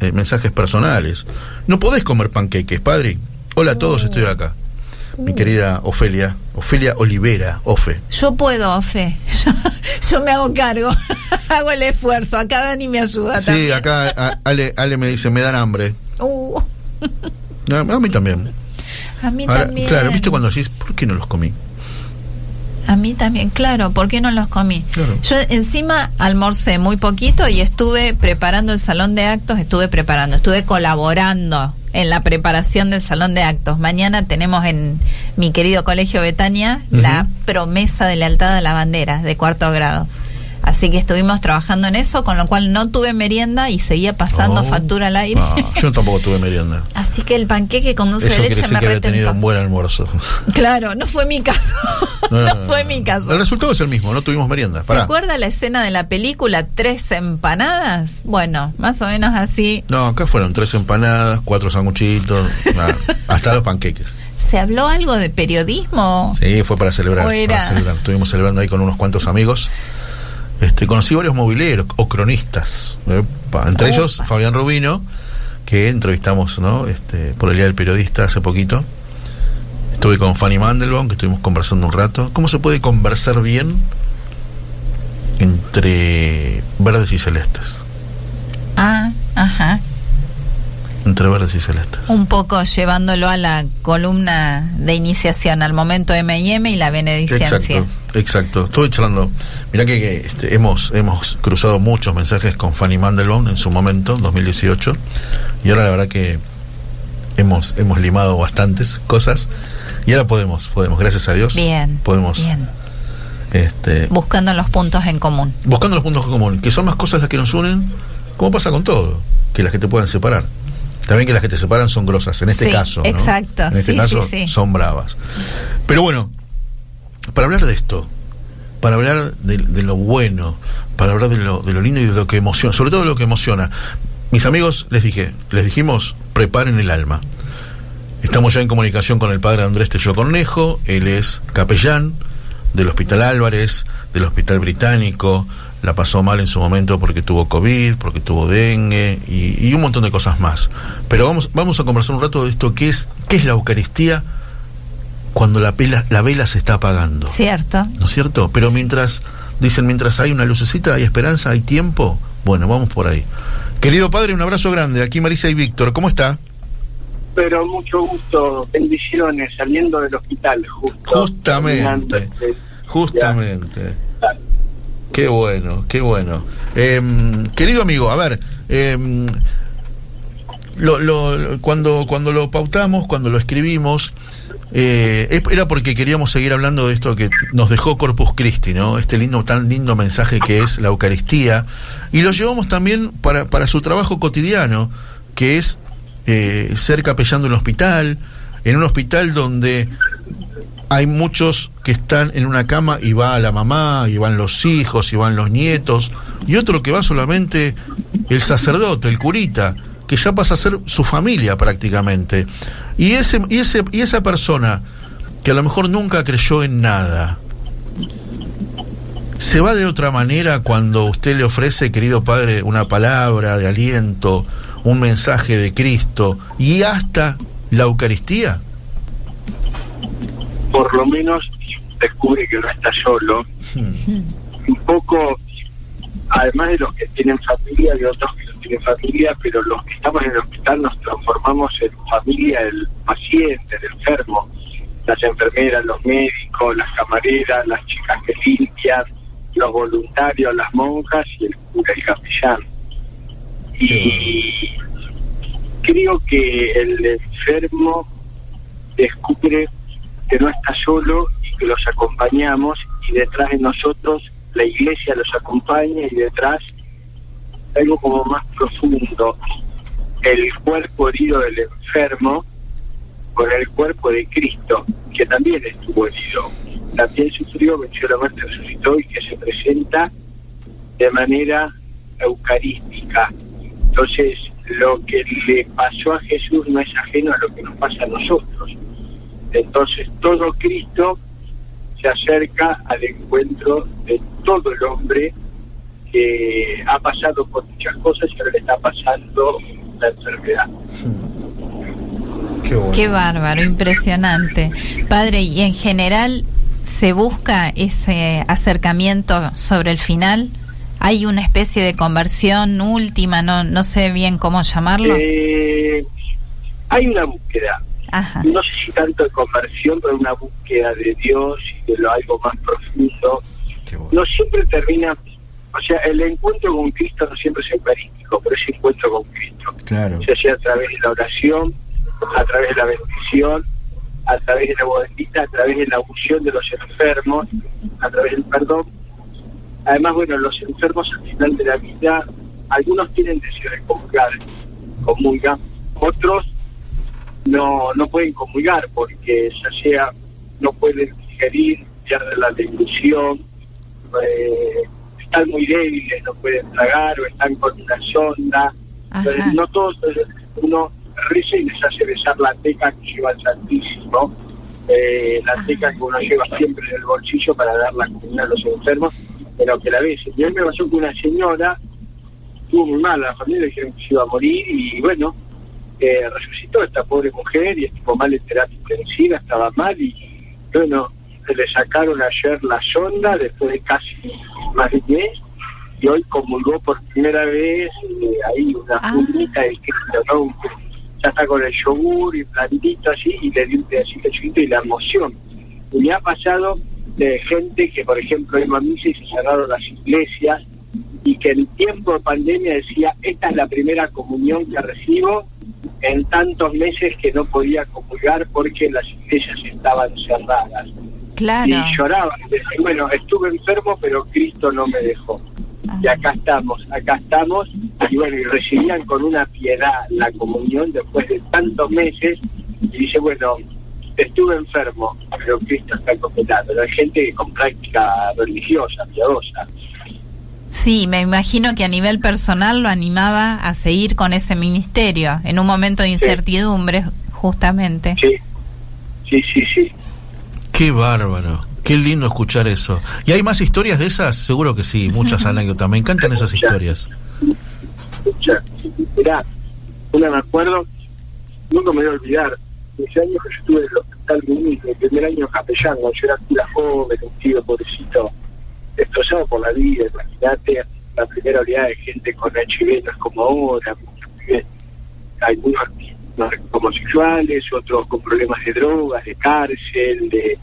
eh, mensajes personales. No podés comer panqueques, padre. Hola a todos, estoy acá. Mi querida Ofelia, Ofelia Olivera, Ofe. Yo puedo, Fe. Yo, yo me hago cargo. hago el esfuerzo. Acá Dani me ayuda Sí, también. acá a- Ale, Ale me dice, me dan hambre. Uh, A a mí también. A mí Ahora, también. claro, ¿viste cuando decís, ¿por qué no los comí? A mí también, claro, ¿por qué no los comí? Claro. Yo encima almorcé muy poquito y estuve preparando el salón de actos, estuve preparando, estuve colaborando en la preparación del salón de actos. Mañana tenemos en mi querido colegio Betania la promesa de lealtad a la bandera de cuarto grado. Así que estuvimos trabajando en eso, con lo cual no tuve merienda y seguía pasando Oh. factura al aire. Ah, yo tampoco tuve merienda. Así que el panqueque con dulce Eso de leche me que había tenido un buen almuerzo. Claro, no fue mi caso. no, fue mi caso. El resultado es el mismo, no tuvimos merienda. ¿Se Pará. acuerda la escena de la película Tres empanadas? Bueno, más o menos así. No, acá fueron tres empanadas, cuatro sanguchitos, nada, hasta los panqueques. ¿Se habló algo de periodismo? Sí, fue para celebrar. Para celebrar. Estuvimos celebrando ahí con unos cuantos amigos. Este, conocí varios mobileros o cronistas, epa, entre ellos Fabián Rubino, que entrevistamos ¿no? este, por el Día del Periodista hace poquito. Estuve con Fanny Mandelbaum, que estuvimos conversando un rato. ¿Cómo se puede conversar bien entre verdes y celestes? Ah, ajá. Entre verdes y celestes. Un poco llevándolo a la columna de iniciación, al momento M&M y la benedicencia. Exacto, exacto. Estoy charlando. Mirá que, que, este, hemos, hemos cruzado muchos mensajes con Fanny Mandelbaum en su momento, en 2018, y ahora la verdad que hemos, hemos limado bastantes cosas, y ahora podemos, podemos, gracias a Dios, Bien, podemos bien. Este, Buscando los puntos en común. buscando los puntos comunes, que son más cosas las que nos unen, como pasa con todo, que las que te puedan separar. También que las que te separan son grosas, en este Sí, caso. ¿no? exacto, En este sí, caso sí, sí. son bravas. Pero bueno, para hablar de esto, para hablar de, de lo bueno, para hablar de lo, de lo lindo y de lo que emociona, sobre todo de lo que emociona. Mis amigos, les dije, les dijimos, preparen el alma. Estamos ya en comunicación con el padre Andrés Tello Cornejo, él es capellán del Hospital Álvarez, del Hospital Británico, la pasó mal en su momento porque tuvo COVID, porque tuvo dengue y, y un montón de cosas más. Pero vamos, vamos a conversar un rato de esto que es, qué es la Eucaristía cuando la, vela, la vela se está apagando. ¿Cierto? ¿No es cierto? Pero mientras, dicen, mientras hay una lucecita, hay esperanza, hay tiempo, bueno, vamos por ahí. Querido padre, un abrazo grande. Aquí Marisa y Víctor, ¿cómo está? Pero mucho gusto, bendiciones, saliendo del hospital, justo. Justamente, justamente. Qué bueno, qué bueno. Em, querido amigo, a ver, em, lo, lo- cuando, cuando lo pautamos, cuando lo escribimos, eh, era porque queríamos seguir hablando de esto que nos dejó Corpus Christi, ¿no? Este lindo, tan lindo mensaje que es la Eucaristía. Y lo llevamos también para, para su trabajo cotidiano, que es eh, ser capellán de un hospital, en un hospital donde hay muchos que están en una cama y va la mamá, y van los hijos, y van los nietos, y otro que va solamente el sacerdote, el curita, que ya pasa a ser su familia prácticamente. Y ese, y ese, y esa persona que a lo mejor nunca creyó en nada, se va de otra manera cuando usted le ofrece, querido padre, una palabra de aliento, un mensaje de Cristo y hasta la Eucaristía. Por lo menos descubre que no está solo. Un poco, además de los que tienen familia, de otros que no tienen familia, pero los que estamos en el hospital nos transformamos en familia del paciente, del enfermo. Las enfermeras, los médicos, las camareras, las chicas que limpian, los voluntarios, las monjas y el cura, el capellán. Y creo que el enfermo descubre que no está solo y que los acompañamos y detrás de nosotros la iglesia los acompaña y detrás algo como más profundo, el cuerpo herido del enfermo con el cuerpo de Cristo, que también estuvo herido, también sufrió, venció la muerte, resucitó y que se presenta de manera eucarística. Entonces, lo que le pasó a Jesús no es ajeno a lo que nos pasa a nosotros. Entonces, todo Cristo se acerca al encuentro de todo el hombre que ha pasado por muchas cosas y ahora le está pasando la enfermedad. Qué bueno. Qué bárbaro, impresionante. Padre, y en general se busca ese acercamiento sobre el final. Hay una especie de conversión última, no, no sé bien cómo llamarlo. Eh, hay una búsqueda. Ajá. no sé si tanto de conversión, pero una búsqueda de Dios y de lo algo más profundo. No siempre termina, o sea, el encuentro con Cristo no siempre es eucarístico, pero es encuentro con Cristo. Claro. Se hacía a través de la oración, a través de la bendición, a través de la bendita, a través de la unción de los enfermos, a través del perdón. Además, bueno, los enfermos al final de la vida, algunos tienen deseo de comulgar, comulgan, otros no no pueden comulgar porque ya sea no pueden digerir, pierden la deglución, eh, están muy débiles, no pueden tragar o están con una sonda. Entonces, no todos, uno reza y les hace besar la teca que lleva el Santísimo, eh, la teca que uno lleva siempre en el bolsillo para dar la comunión a los enfermos, pero que la besen. Y a mí me pasó que una señora estuvo muy mal, la familia dijeron que se iba a morir y bueno, resucitó esta pobre mujer y estuvo mal en terapia intensiva, estaba mal y bueno, le sacaron ayer la sonda después de casi más de 10 y hoy comulgó por primera vez eh, ahí una puntita de Cristo, ¿no? Ya está con el yogur y plantito así y le dio un pedacito chiquito y la emoción. Y me ha pasado de gente que, por ejemplo, iba a misa y se cerraron las iglesias y que en tiempo de pandemia decía, esta es la primera comunión que recibo en tantos meses que no podía comulgar porque las iglesias estaban cerradas. Claro. Y lloraban, decían, bueno, estuve enfermo, pero Cristo no me dejó. Y acá estamos, acá estamos, y bueno, y recibían con una piedad la comunión después de tantos meses, y dice, bueno, estuve enfermo, pero Cristo está completado. Pero hay gente con práctica religiosa, piadosa. Sí, me imagino que a nivel personal lo animaba a seguir con ese ministerio en un momento de incertidumbre, justamente. Sí, sí, sí, sí. Qué bárbaro. Qué lindo escuchar eso. ¿Y hay más historias de esas? Seguro que sí, muchas anécdotas. Me encantan esas historias. Escucha, mirá, una me acuerdo, nunca me voy a olvidar, ese año que yo estuve en el hospital Muñiz, mi primer año capellán, cuando yo era cura joven, un tío pobrecito, destrozado por la vida, imagínate, la primera oleada de gente con HIV no es como ahora, algunos no, homosexuales, otros con problemas de drogas, de cárcel, de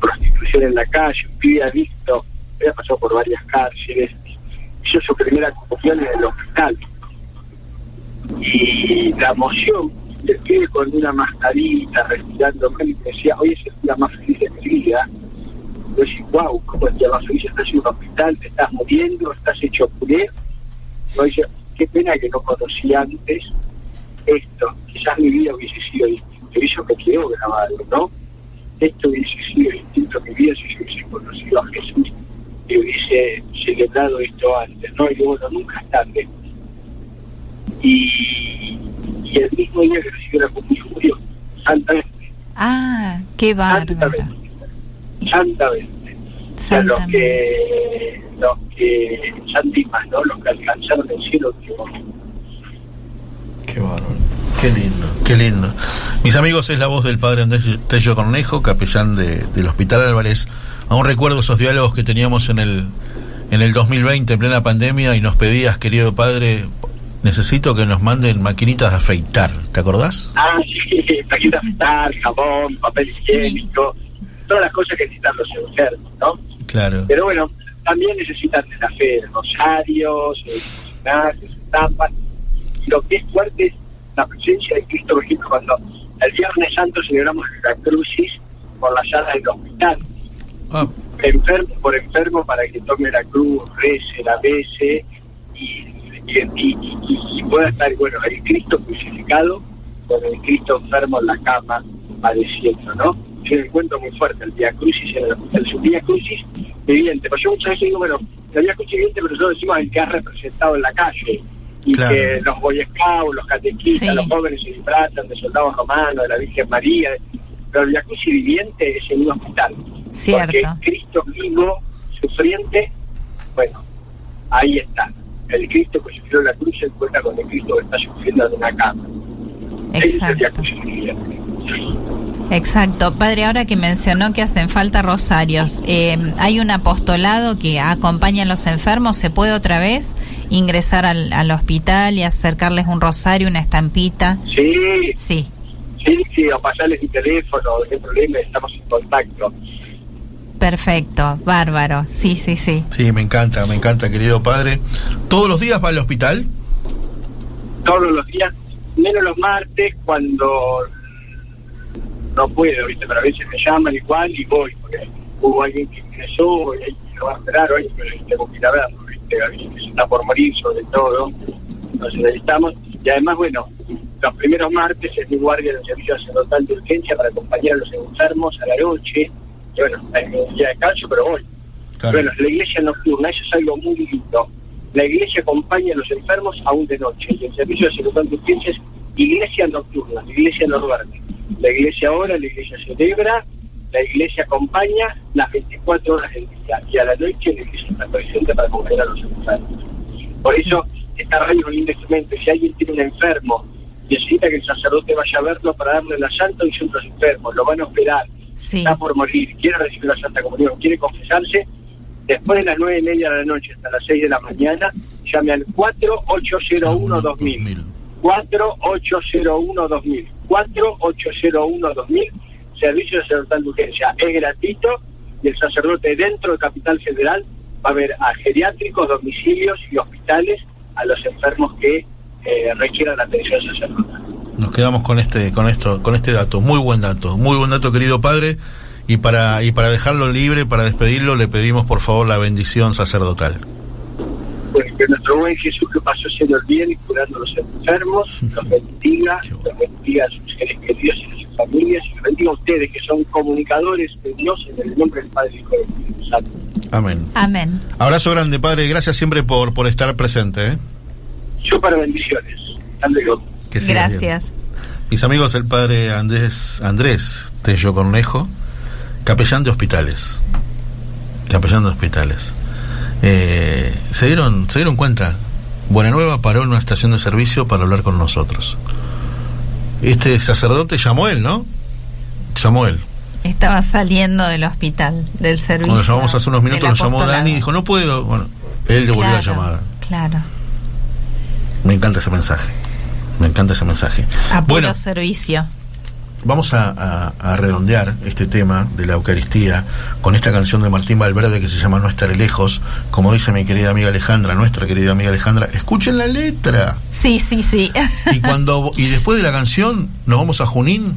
prostitución en la calle, un pibe adicto, había pasado por varias cárceles, hizo su primera comunión en el hospital. Y la emoción del pibe con una mascarita, respirando mal, y decía, hoy es el día más feliz de mi vida. Yo decía, wow, ¿cómo día más feliz? Estás en un hospital, te estás muriendo, estás hecho puré. Yo decía, qué pena que no conocí antes esto. Quizás mi vida hubiese sido distinta. Eso que quedó grabado, ¿no? Esto hubiese sido distinto mi vida si yo hubiese conocido a Jesús y hubiese celebrado esto antes, ¿no? Y bueno, nunca es tarde. Y, y el mismo día que recibió la comunión murió, santamente, Ah, qué bárbaro. Santamente. O sea, los que, los que, santimas, ¿no? Los que alcanzaron el cielo, que Qué bárbaro. Qué lindo, qué lindo. Mis amigos, es la voz del padre Andrés Tello Cornejo, capellán de- del Hospital Álvarez. Aún recuerdo esos diálogos que teníamos en el, en el 2020, en plena pandemia, y nos pedías, querido padre, necesito que nos manden maquinitas de afeitar. ¿Te acordás? Ah, sí, paquita afeitar, jabón, papel higiénico, todas las cosas que necesitan los enfermos, ¿no? Claro. Pero bueno, también necesitan de la fe, rosarios, eh, gimnasios, tapas. Y lo que es fuerte es la presencia de Cristo, por ejemplo, cuando el Viernes Santo celebramos la crucis por la sala del hospital. Ah. Enfermo por enfermo para que tome la cruz, rece, la bese y, y, y- y- y pueda estar, bueno, el Cristo crucificado con el Cristo enfermo en la cama padeciendo, ¿no? Es un encuentro muy fuerte, el Via Crucis en el hospital. Es un Via Crucis viviente. Pues yo muchas veces digo, bueno, el Via Crucis viviente, pero nosotros decimos el que ha representado en la calle. Y Claro. que los Boy Scouts, los catequistas, Sí. los jóvenes se disfrazan de soldados romanos, de la Virgen María. Pero el Via Crucis viviente es en un hospital. Cierto. Porque Cristo vivo, sufriente, bueno, ahí está. El Cristo que sufrió la cruz se encuentra con el Cristo que está sufriendo en una cama. Ese es el Via Exacto. Crucis viviente. Exacto. Padre, ahora que mencionó que hacen falta rosarios, eh, hay un apostolado que acompaña a los enfermos. ¿Se puede otra vez ingresar al, al hospital y acercarles un rosario, una estampita? Sí, Sí. Sí, sí, o pasarles mi teléfono, no hay problema, estamos en contacto. Perfecto, bárbaro. Sí, sí, sí. Sí, me encanta, me encanta, querido padre. ¿Todos los días va al hospital? Todos los días, menos los martes cuando no puedo, ¿viste? Pero a veces me llaman igual y voy, porque hubo alguien que ingresó y que lo va a esperar hoy, pero tengo que ir a verlo, ¿viste? A veces está por morir sobre todo, entonces necesitamos. Y además, bueno, los primeros martes es mi guardia del servicio sacerdotal de urgencia para acompañar a los enfermos a la noche. Y bueno, es mi día de descanso, pero voy. Bueno, la iglesia nocturna, eso es algo muy lindo. La iglesia acompaña a los enfermos aún de noche y el servicio sacerdotal de urgencia es iglesia nocturna, la iglesia no duerme. La iglesia ora, la iglesia celebra, la iglesia acompaña las 24 horas del día y a la noche la iglesia está presente para acompañar a los enfermos. Por eso, esta radio es un lindo instrumento. Si alguien tiene un enfermo, necesita que el sacerdote vaya a verlo para darle la santa unción a los enfermos, lo van a operar, está por morir, quiere recibir la Santa Comunión, quiere confesarse, después de las nueve y media de la noche hasta las 6 de la mañana, llame al 4801-2000. 4801-2000. 4801-2000. Servicio sacerdotal de urgencia. Es gratuito y el sacerdote dentro de Capital Federal va a ver a geriátricos, domicilios y hospitales a los enfermos que eh, requieran atención sacerdotal. Nos quedamos con este, con esto, con este dato. Muy buen dato, muy buen dato, querido padre. Y para, y para dejarlo libre, para despedirlo, le pedimos por favor la bendición sacerdotal. Pues que nuestro buen Jesús que pasó haciendo el bien y curando a los enfermos, los bendiga, los bendiga a sus seres queridos y a sus familias, y los bendiga a ustedes que son comunicadores de Dios en el nombre del Padre, Hijo y del Espíritu Santo. Amén. Amén. Abrazo grande, padre. Gracias siempre por, por estar presente. ¿eh? Súper bendiciones. Hasta luego. Que Gracias. bien. Mis amigos, el padre Andrés, Andrés Tello Cornejo, capellán de hospitales. Capellán de hospitales. Eh, ¿se, dieron, ¿Se dieron cuenta? Buena Nueva paró en una estación de servicio para hablar con nosotros. Este sacerdote llamó él, ¿no? Llamó él. Estaba saliendo del hospital, del servicio. Cuando llamamos hace unos minutos, nos llamó. Dani y dijo, no puedo. Bueno, él le volvió a llamar. Claro. Me encanta ese mensaje. Me encanta ese mensaje. A puro Bueno, servicio. Vamos a, a- a redondear este tema de la Eucaristía con esta canción de Martín Valverde que se llama No estaré lejos. Como dice mi querida amiga Alejandra, nuestra querida amiga Alejandra, escuchen la letra. Sí, sí, sí. Y cuando y después de la canción nos vamos a Junín.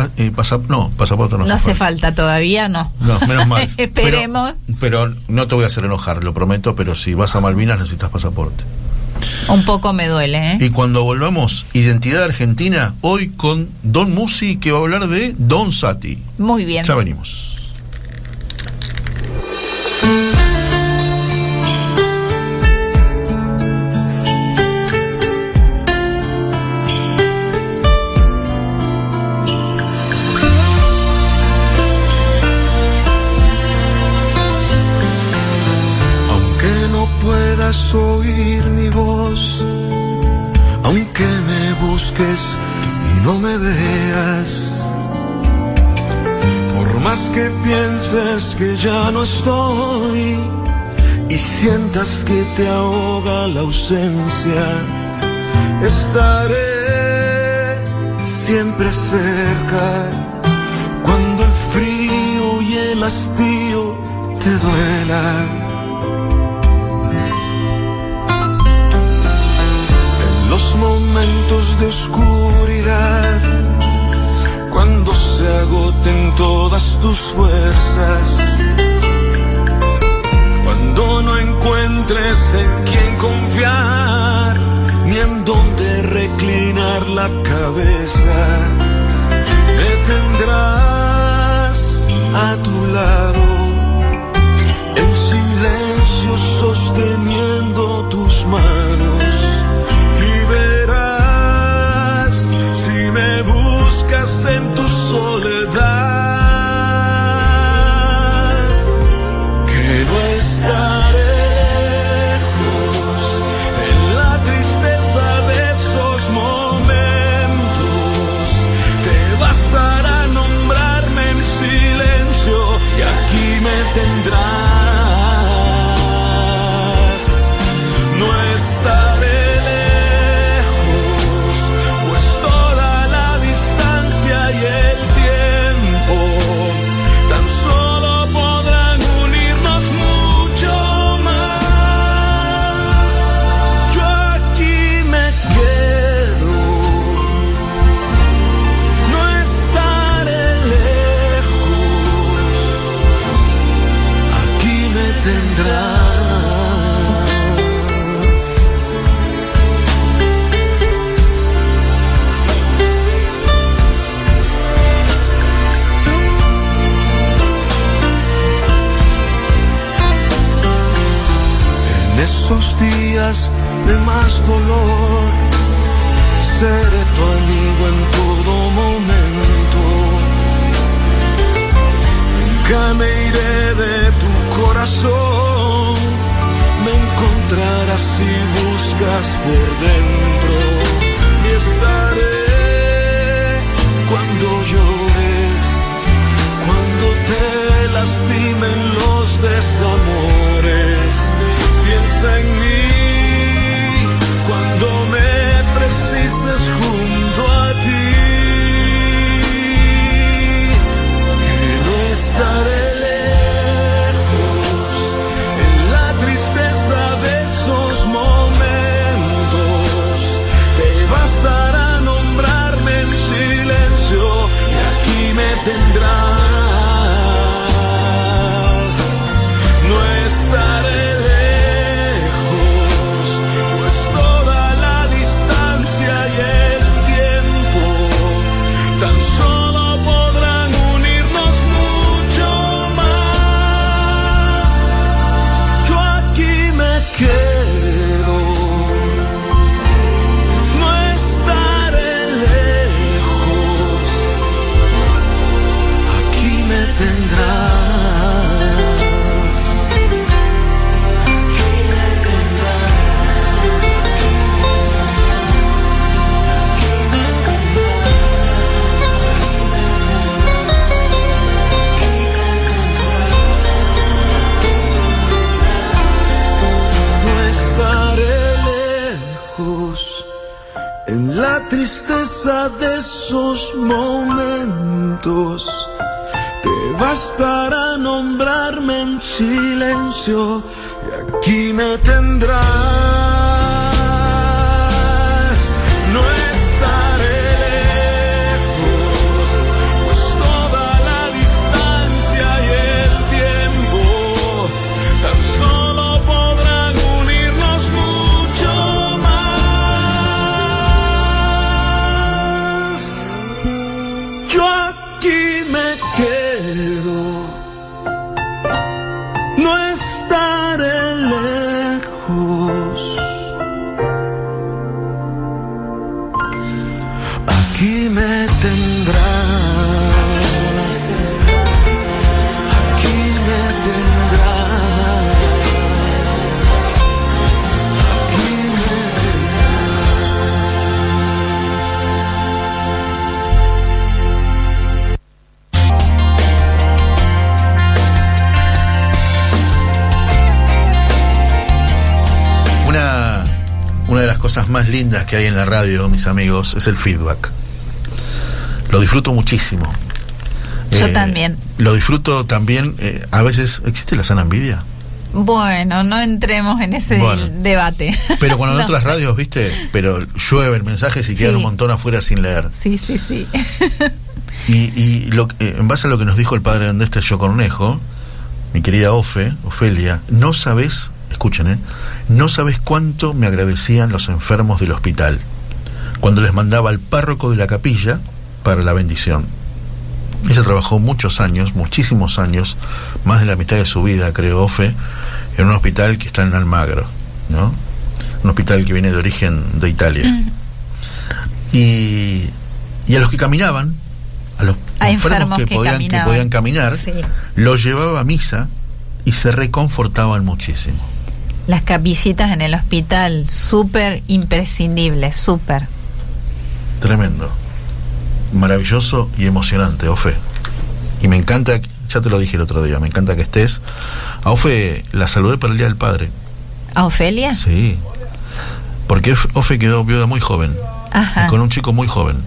Ah, eh, pasa- no, pasaporte no, No, hace falta todavía, no. No, menos mal. Esperemos. Pero, pero no te voy a hacer enojar, lo prometo, pero si vas a Malvinas necesitas pasaporte. Un poco me duele, ¿eh? Y cuando volvamos, Identidad Argentina, hoy con Don Musi, que va a hablar de Don Sati. Muy bien. Ya venimos. Y no me veas, por más que pienses que ya no estoy y sientas que te ahoga la ausencia, estaré siempre cerca cuando el frío y el hastío te duelan. Momentos de oscuridad, cuando se agoten todas tus fuerzas, cuando no encuentres en quién confiar, ni en dónde reclinar la cabeza, te tendrás a tu lado, en silencio sosteniendo tus manos buscas en tu soledad que no estaré de más dolor, seré tu amigo en todo momento. Nunca me iré de tu corazón, me encontrarás si buscas por dentro y estaré cuando llores, cuando te lastimen los desamores. Piensa en esos momentos. Te bastará nombrarme en silencio y aquí me tendrás. Que hay en la radio, mis amigos, es el feedback. Lo disfruto muchísimo. Yo Eh, también. Lo disfruto también, eh, a veces, ¿existe la sana envidia? Bueno, no entremos en ese Bueno. debate. Pero cuando en No. otras radios, viste, pero llueven mensajes y quedan Sí. un montón afuera sin leer. Sí, sí, sí. Y, y lo, eh, en base a lo que nos dijo el padre Andrés Yo Cornejo, mi querida Ofe, Ofelia, no sabes, escuchen, eh, no sabes cuánto me agradecían los enfermos del hospital cuando les mandaba al párroco de la capilla para la bendición. Ella trabajó muchos años, muchísimos años, más de la mitad de su vida, creo, Ofe, en un hospital que está en Almagro, ¿no? Un hospital que viene de origen de Italia. Y, y a los que caminaban, a los A enfermos, enfermos que, que podían, que podían caminar, Sí. los llevaba a misa y se reconfortaban muchísimo. Las capillitas en el hospital, súper imprescindibles, súper. Tremendo. Maravilloso y emocionante, Ofe. Y me encanta, ya te lo dije el otro día, me encanta que estés. A Ofe la saludé para el Día del Padre. ¿A Ofelia? Sí. Porque Of- Ofe quedó viuda muy joven. Ajá. Y con un chico muy joven.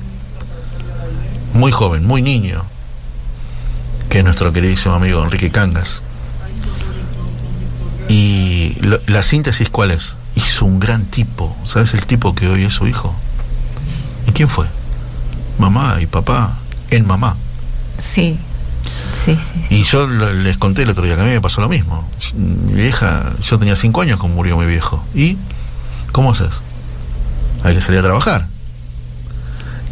Muy joven, muy niño. Que es nuestro queridísimo amigo Enrique Cangas. Y lo- la síntesis, ¿cuál es? Hizo un gran tipo. ¿Sabes el tipo que hoy es su hijo? ¿Y quién fue? Mamá y papá. En mamá. Sí. Sí, sí. Y yo les conté el otro día que a mí me pasó lo mismo. Mi vieja, yo tenía cinco años cuando murió mi viejo. ¿Y cómo haces? Hay que salir a trabajar.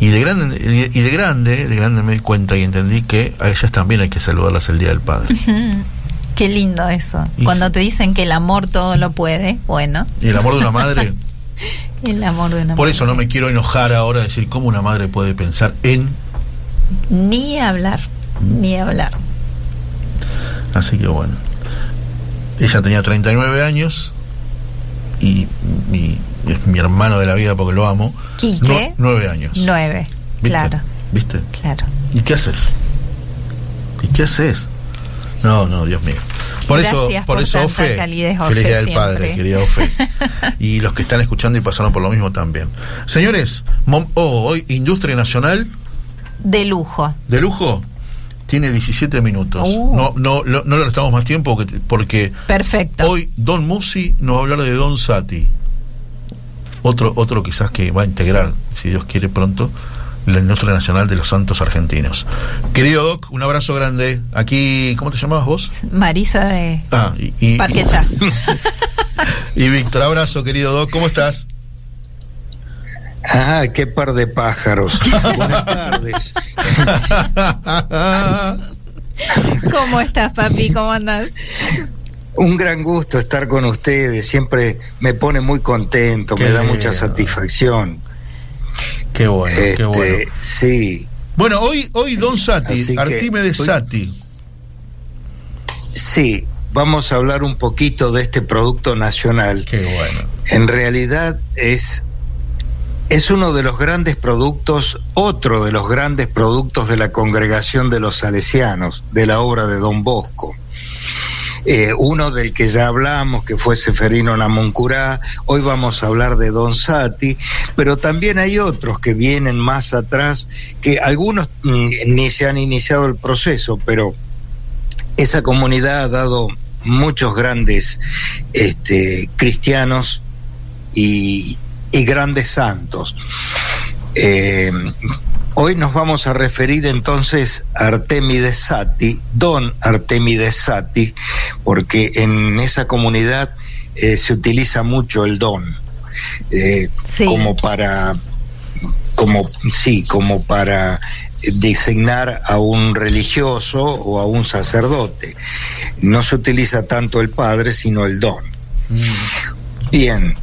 Y de grande, y de grande, de grande me di cuenta y entendí que a ellas también hay que saludarlas el Día del Padre. Ujú. Qué lindo eso. Y Cuando te dicen que el amor todo lo puede, bueno, Y el amor de una madre. el amor de una Por madre. eso no me quiero enojar ahora, decir cómo una madre puede pensar en. Ni hablar, ni hablar. Así que bueno. Ella tenía 39 años y mi, es mi hermano de la vida porque lo amo. Quique. Nue- nueve años. Nueve, ¿Viste? claro, ¿Viste? claro. ¿Y qué haces? ¿Y qué haces? No, no, Dios mío. Por eso, por por eso, Ofe, calidez, Ofe, feliz día del padre, querida Ofe. y los que están escuchando y pasaron por lo mismo también. Señores, mom- oh, hoy Industria Nacional De lujo. de lujo tiene 17 minutos. Uh. No, no, no, no le restamos más tiempo porque, porque Perfecto. hoy Don Musi nos va a hablar de Don Sati. Otro, otro quizás que va a integrar, si Dios quiere pronto, la industria nacional de los santos argentinos. Querido Doc, un abrazo grande. Aquí, ¿cómo te llamabas vos? Marisa de Ah, y, y, Parque Chas. y Víctor, abrazo, querido Doc, ¿cómo estás? Ah, qué par de pájaros. Buenas tardes. ¿Cómo estás, papi? ¿Cómo andas? Un gran gusto estar con ustedes. Siempre me pone muy contento, Qué me da mucha satisfacción. Qué bueno, qué Este, bueno. Sí, Bueno, hoy, hoy Don Sati, Artímedes Sati. sí. Vamos a hablar un poquito de este producto nacional. Qué bueno. En realidad es es uno de los grandes productos, otro de los grandes productos de la congregación de los salesianos, de la obra de Don Bosco. Eh, uno del que ya hablamos, que fue Seferino Namuncurá, hoy vamos a hablar de Don Sati, pero también hay otros que vienen más atrás, que algunos mm, ni se han iniciado el proceso, pero esa comunidad ha dado muchos grandes este, cristianos y, grandes santos. Eh, hoy nos vamos a referir entonces a Artemides Sati, don Artemides Sati, porque en esa comunidad eh, se utiliza mucho el don, eh, Sí. como para, como sí, como para designar a un religioso o a un sacerdote. No se utiliza tanto el padre, sino el don. Bien.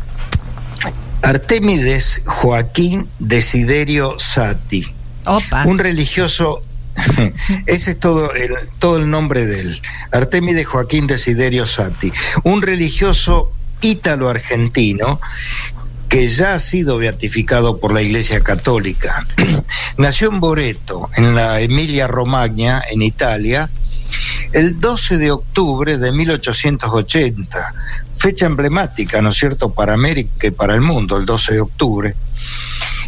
Artemides Joaquín Desiderio Sati, Un religioso, ese es todo el, todo el nombre de él, Artemides Joaquín Desiderio Sati, un religioso ítalo-argentino que ya ha sido beatificado por la Iglesia Católica. Nació en Boreto, en la Emilia Romagna, en Italia, el 12 de octubre de 1880, fecha emblemática, ¿no es cierto?, para América y para el mundo, el 12 de octubre,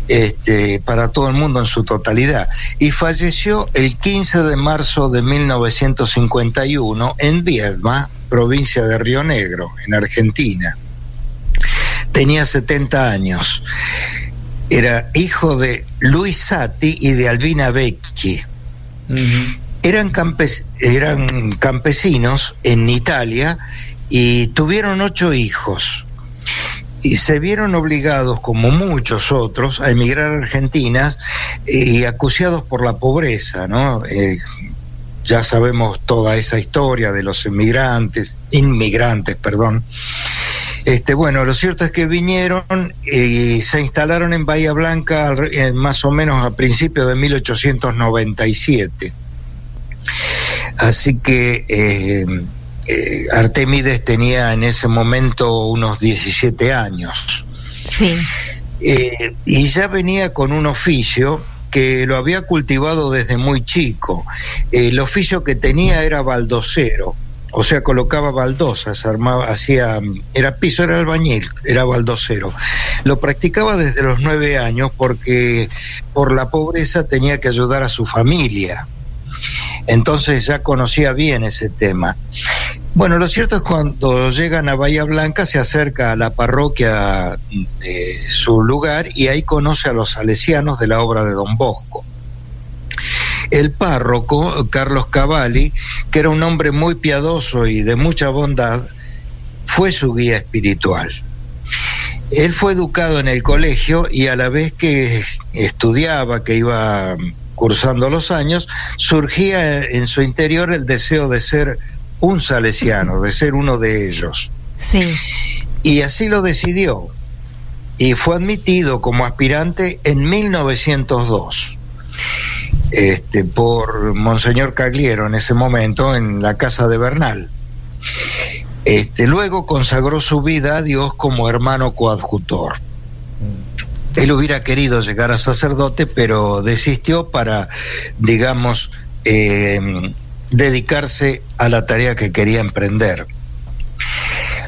este, para todo el mundo en su totalidad. Y falleció el 15 de marzo de 1951 en Viedma, provincia de Río Negro, en Argentina. Tenía 70 años. Era hijo de Luis Sati y de Albina Vecchi eran, campes- eran campesinos en Italia y tuvieron ocho hijos. Y se vieron obligados, como muchos otros, a emigrar a Argentina y acuciados por la pobreza, ¿no? Eh, ya sabemos toda esa historia de los inmigrantes, inmigrantes, perdón. Este, bueno, lo cierto es que vinieron y se instalaron en Bahía Blanca eh, más o menos a principios de 1897. Así que eh, eh, Artemides tenía en ese momento unos 17 años. Sí. Eh, y ya venía con un oficio que lo había cultivado desde muy chico. El oficio que tenía era baldosero, o sea, colocaba baldosas, armaba, hacía, era piso, era albañil, era baldosero. Lo practicaba desde los nueve años porque por la pobreza tenía que ayudar a su familia. Entonces ya conocía bien ese tema. Bueno, lo cierto es cuando llegan a Bahía Blanca se acerca a la parroquia de su lugar y ahí conoce a los salesianos de la obra de Don Bosco. El párroco, Carlos Cavalli, que era un hombre muy piadoso y de mucha bondad, fue su guía espiritual. Él fue educado en el colegio y a la vez que estudiaba, que iba cursando los años, surgía en su interior el deseo de ser un salesiano, de ser uno de ellos. Sí. Y así lo decidió. Y fue admitido como aspirante en 1902 este, por Monseñor Cagliero en ese momento en la casa de Bernal. Este, luego consagró su vida a Dios como hermano coadjutor. Él hubiera querido llegar a sacerdote, pero desistió para, digamos, eh, dedicarse a la tarea que quería emprender.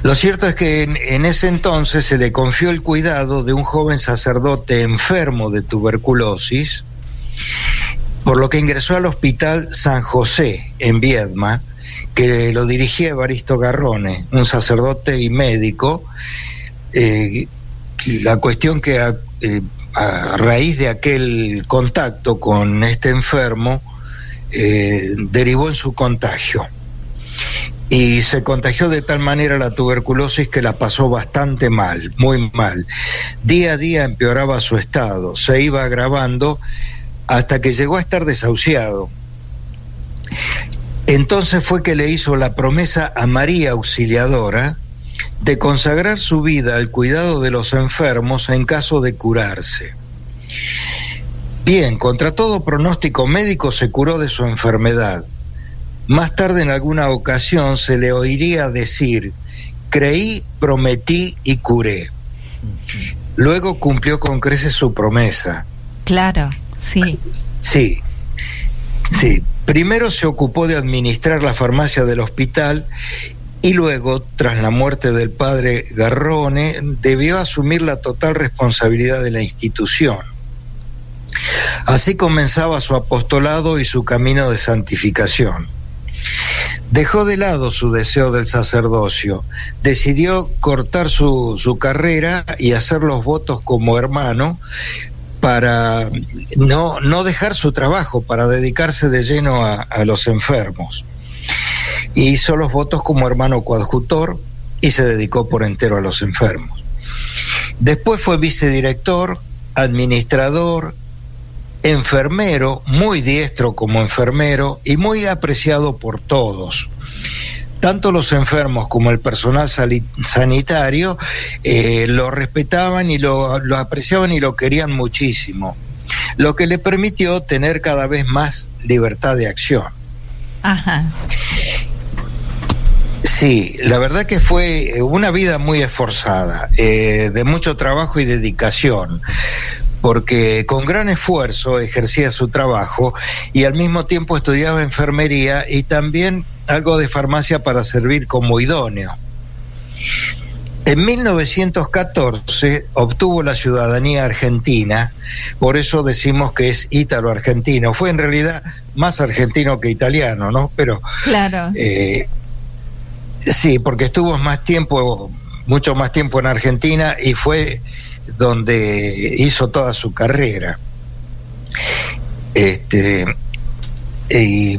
Lo cierto es que en, ese entonces se le confió el cuidado de un joven sacerdote enfermo de tuberculosis, por lo que ingresó al hospital San José en Viedma, que lo dirigía Evaristo Garrone, un sacerdote y médico. Eh, la cuestión que a, eh, a, raíz de aquel contacto con este enfermo eh, derivó en su contagio y se contagió de tal manera la tuberculosis que la pasó bastante mal, muy mal. Día a día empeoraba su estado, se iba agravando hasta que llegó a estar desahuciado. Entonces fue que le hizo la promesa a María Auxiliadora de consagrar su vida al cuidado de los enfermos en caso de curarse. Bien, contra todo pronóstico médico se curó de su enfermedad. Más tarde en alguna ocasión se le oiría decir, creí, prometí y curé. Luego cumplió con creces su promesa. Claro, sí. Sí, sí. Primero se ocupó de administrar la farmacia del hospital y luego, tras la muerte del padre Garrone, debió asumir la total responsabilidad de la institución. Así comenzaba su apostolado y su camino de santificación. Dejó de lado su deseo del sacerdocio, decidió cortar su, su carrera y hacer los votos como hermano para no, no dejar su trabajo, para dedicarse de lleno a, a los enfermos. Hizo los votos como hermano coadjutor y se dedicó por entero a los enfermos. Después fue vicedirector, administrador, enfermero, muy diestro como enfermero y muy apreciado por todos. Tanto los enfermos como el personal sanitario eh, lo respetaban y lo, lo apreciaban y lo querían muchísimo, lo que le permitió tener cada vez más libertad de acción. Ajá. Sí, la verdad que fue una vida muy esforzada, eh, de mucho trabajo y dedicación porque con gran esfuerzo ejercía su trabajo y al mismo tiempo estudiaba enfermería y también algo de farmacia para servir como idóneo. En 1914 obtuvo la ciudadanía argentina, por eso decimos que es ítalo-argentino. Fue en realidad más argentino que italiano, ¿no? Pero. Claro. Eh, sí, porque estuvo más tiempo, mucho más tiempo en Argentina y fue donde hizo toda su carrera. Este, y,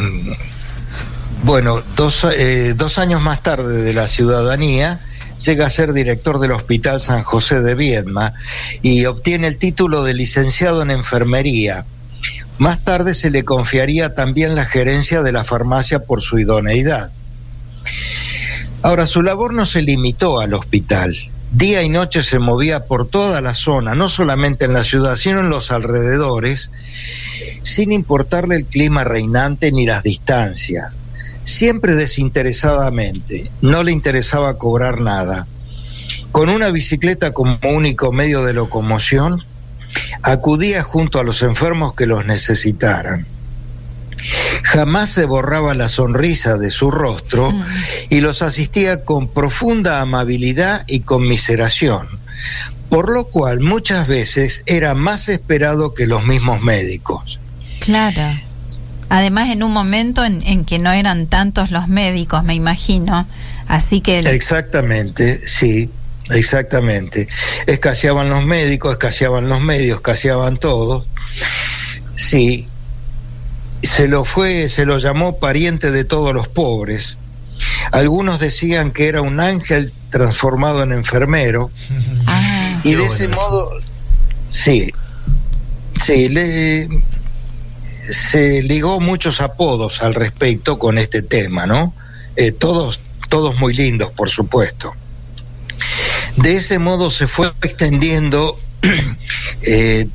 bueno, dos, eh, dos años más tarde de la ciudadanía, llega a ser director del Hospital San José de Viedma y obtiene el título de licenciado en enfermería. Más tarde se le confiaría también la gerencia de la farmacia por su idoneidad. Ahora, su labor no se limitó al hospital. Día y noche se movía por toda la zona, no solamente en la ciudad, sino en los alrededores, sin importarle el clima reinante ni las distancias siempre desinteresadamente, no le interesaba cobrar nada. Con una bicicleta como único medio de locomoción, acudía junto a los enfermos que los necesitaran. Jamás se borraba la sonrisa de su rostro y los asistía con profunda amabilidad y conmiseración, por lo cual muchas veces era más esperado que los mismos médicos. Claro. Además, en un momento en, en, que no eran tantos los médicos, me imagino. Así que. Exactamente, sí, exactamente. Escaseaban los médicos, escaseaban los medios, escaseaban todos. Sí. Se lo fue, se lo llamó pariente de todos los pobres. Algunos decían que era un ángel transformado en enfermero. Ah, y de ese modo, sí, sí, le, se ligó muchos apodos al respecto con este tema, ¿no? eh, todos, todos muy lindos, por supuesto. De ese modo se fue extendiendo eh,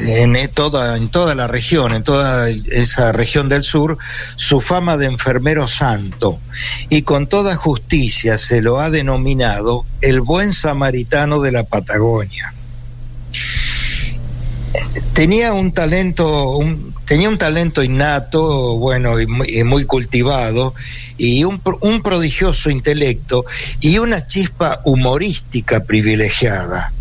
en toda, en toda la región, en toda esa región del sur, su fama de enfermero santo. Y con toda justicia se lo ha denominado el buen samaritano de la Patagonia. Tenía un talento, un, tenía un talento innato, bueno, y muy, cultivado, y un, un prodigioso intelecto y una chispa humorística privilegiada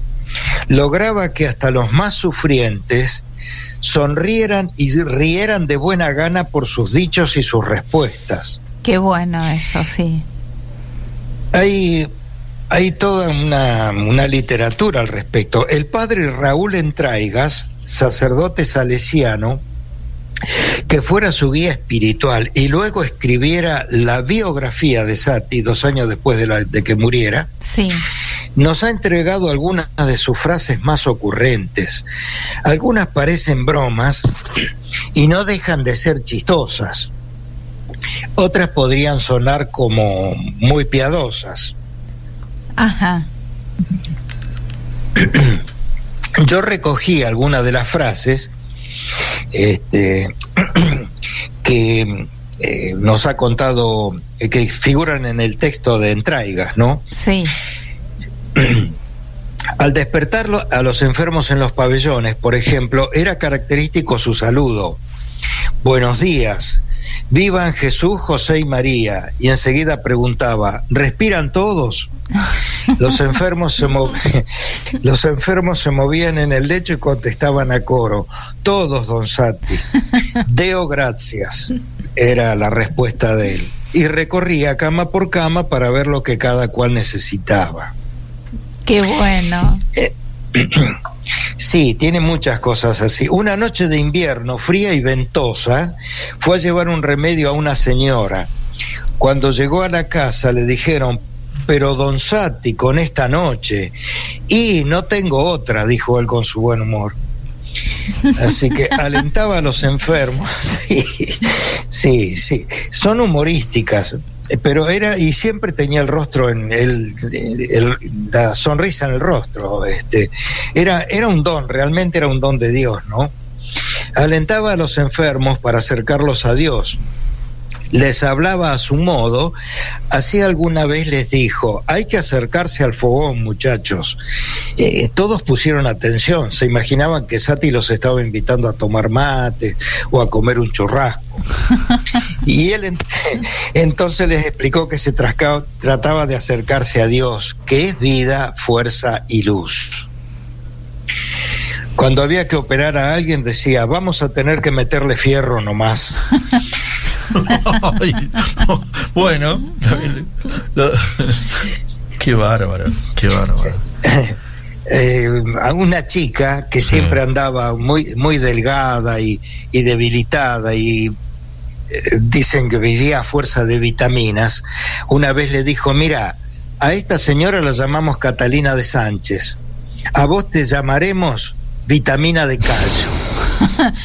lograba que hasta los más sufrientes sonrieran y rieran de buena gana por sus dichos y sus respuestas. Qué bueno eso, sí. Hay, hay toda una, una literatura al respecto. El padre Raúl Entraigas, sacerdote salesiano, que fuera su guía espiritual y luego escribiera la biografía de Sati dos años después de, la, de que muriera, sí. Nos ha entregado algunas de sus frases más ocurrentes. Algunas parecen bromas y no dejan de ser chistosas. Otras podrían sonar como muy piadosas. Ajá. Yo recogí algunas de las frases este, que eh, nos ha contado, eh, que figuran en el texto de Entraigas, ¿no? Sí. Al despertar a los enfermos en los pabellones, por ejemplo, era característico su saludo. Buenos días, vivan Jesús, José y María. Y enseguida preguntaba, ¿respiran todos? Los enfermos se los enfermos se movían en el lecho y contestaban a coro, todos, don Sati. Deo gracias, era la respuesta de él. Y recorría cama por cama para ver lo que cada cual necesitaba. Qué bueno. Eh, sí, tiene muchas cosas así. Una noche de invierno fría y ventosa fue a llevar un remedio a una señora. Cuando llegó a la casa le dijeron, pero don Sati, con esta noche. Y no tengo otra, dijo él con su buen humor. Así que alentaba a los enfermos. Sí, sí, Son humorísticas, pero era y siempre tenía el rostro en el, la sonrisa en el rostro. Este, era era un don, realmente era un don de Dios, ¿no? Alentaba a los enfermos para acercarlos a Dios les hablaba a su modo, así alguna vez les dijo, hay que acercarse al fogón, muchachos. Eh, todos pusieron atención, se imaginaban que Sati los estaba invitando a tomar mate o a comer un churrasco. Y él entonces les explicó que se trataba de acercarse a Dios, que es vida, fuerza y luz. Cuando había que operar a alguien decía, vamos a tener que meterle fierro nomás. bueno, qué bárbaro, qué bárbaro. Eh, a una chica que siempre andaba muy, muy delgada y, debilitada y eh, dicen que vivía a fuerza de vitaminas, una vez le dijo, mira, a esta señora la llamamos Catalina de Sánchez, a vos te llamaremos vitamina de calcio.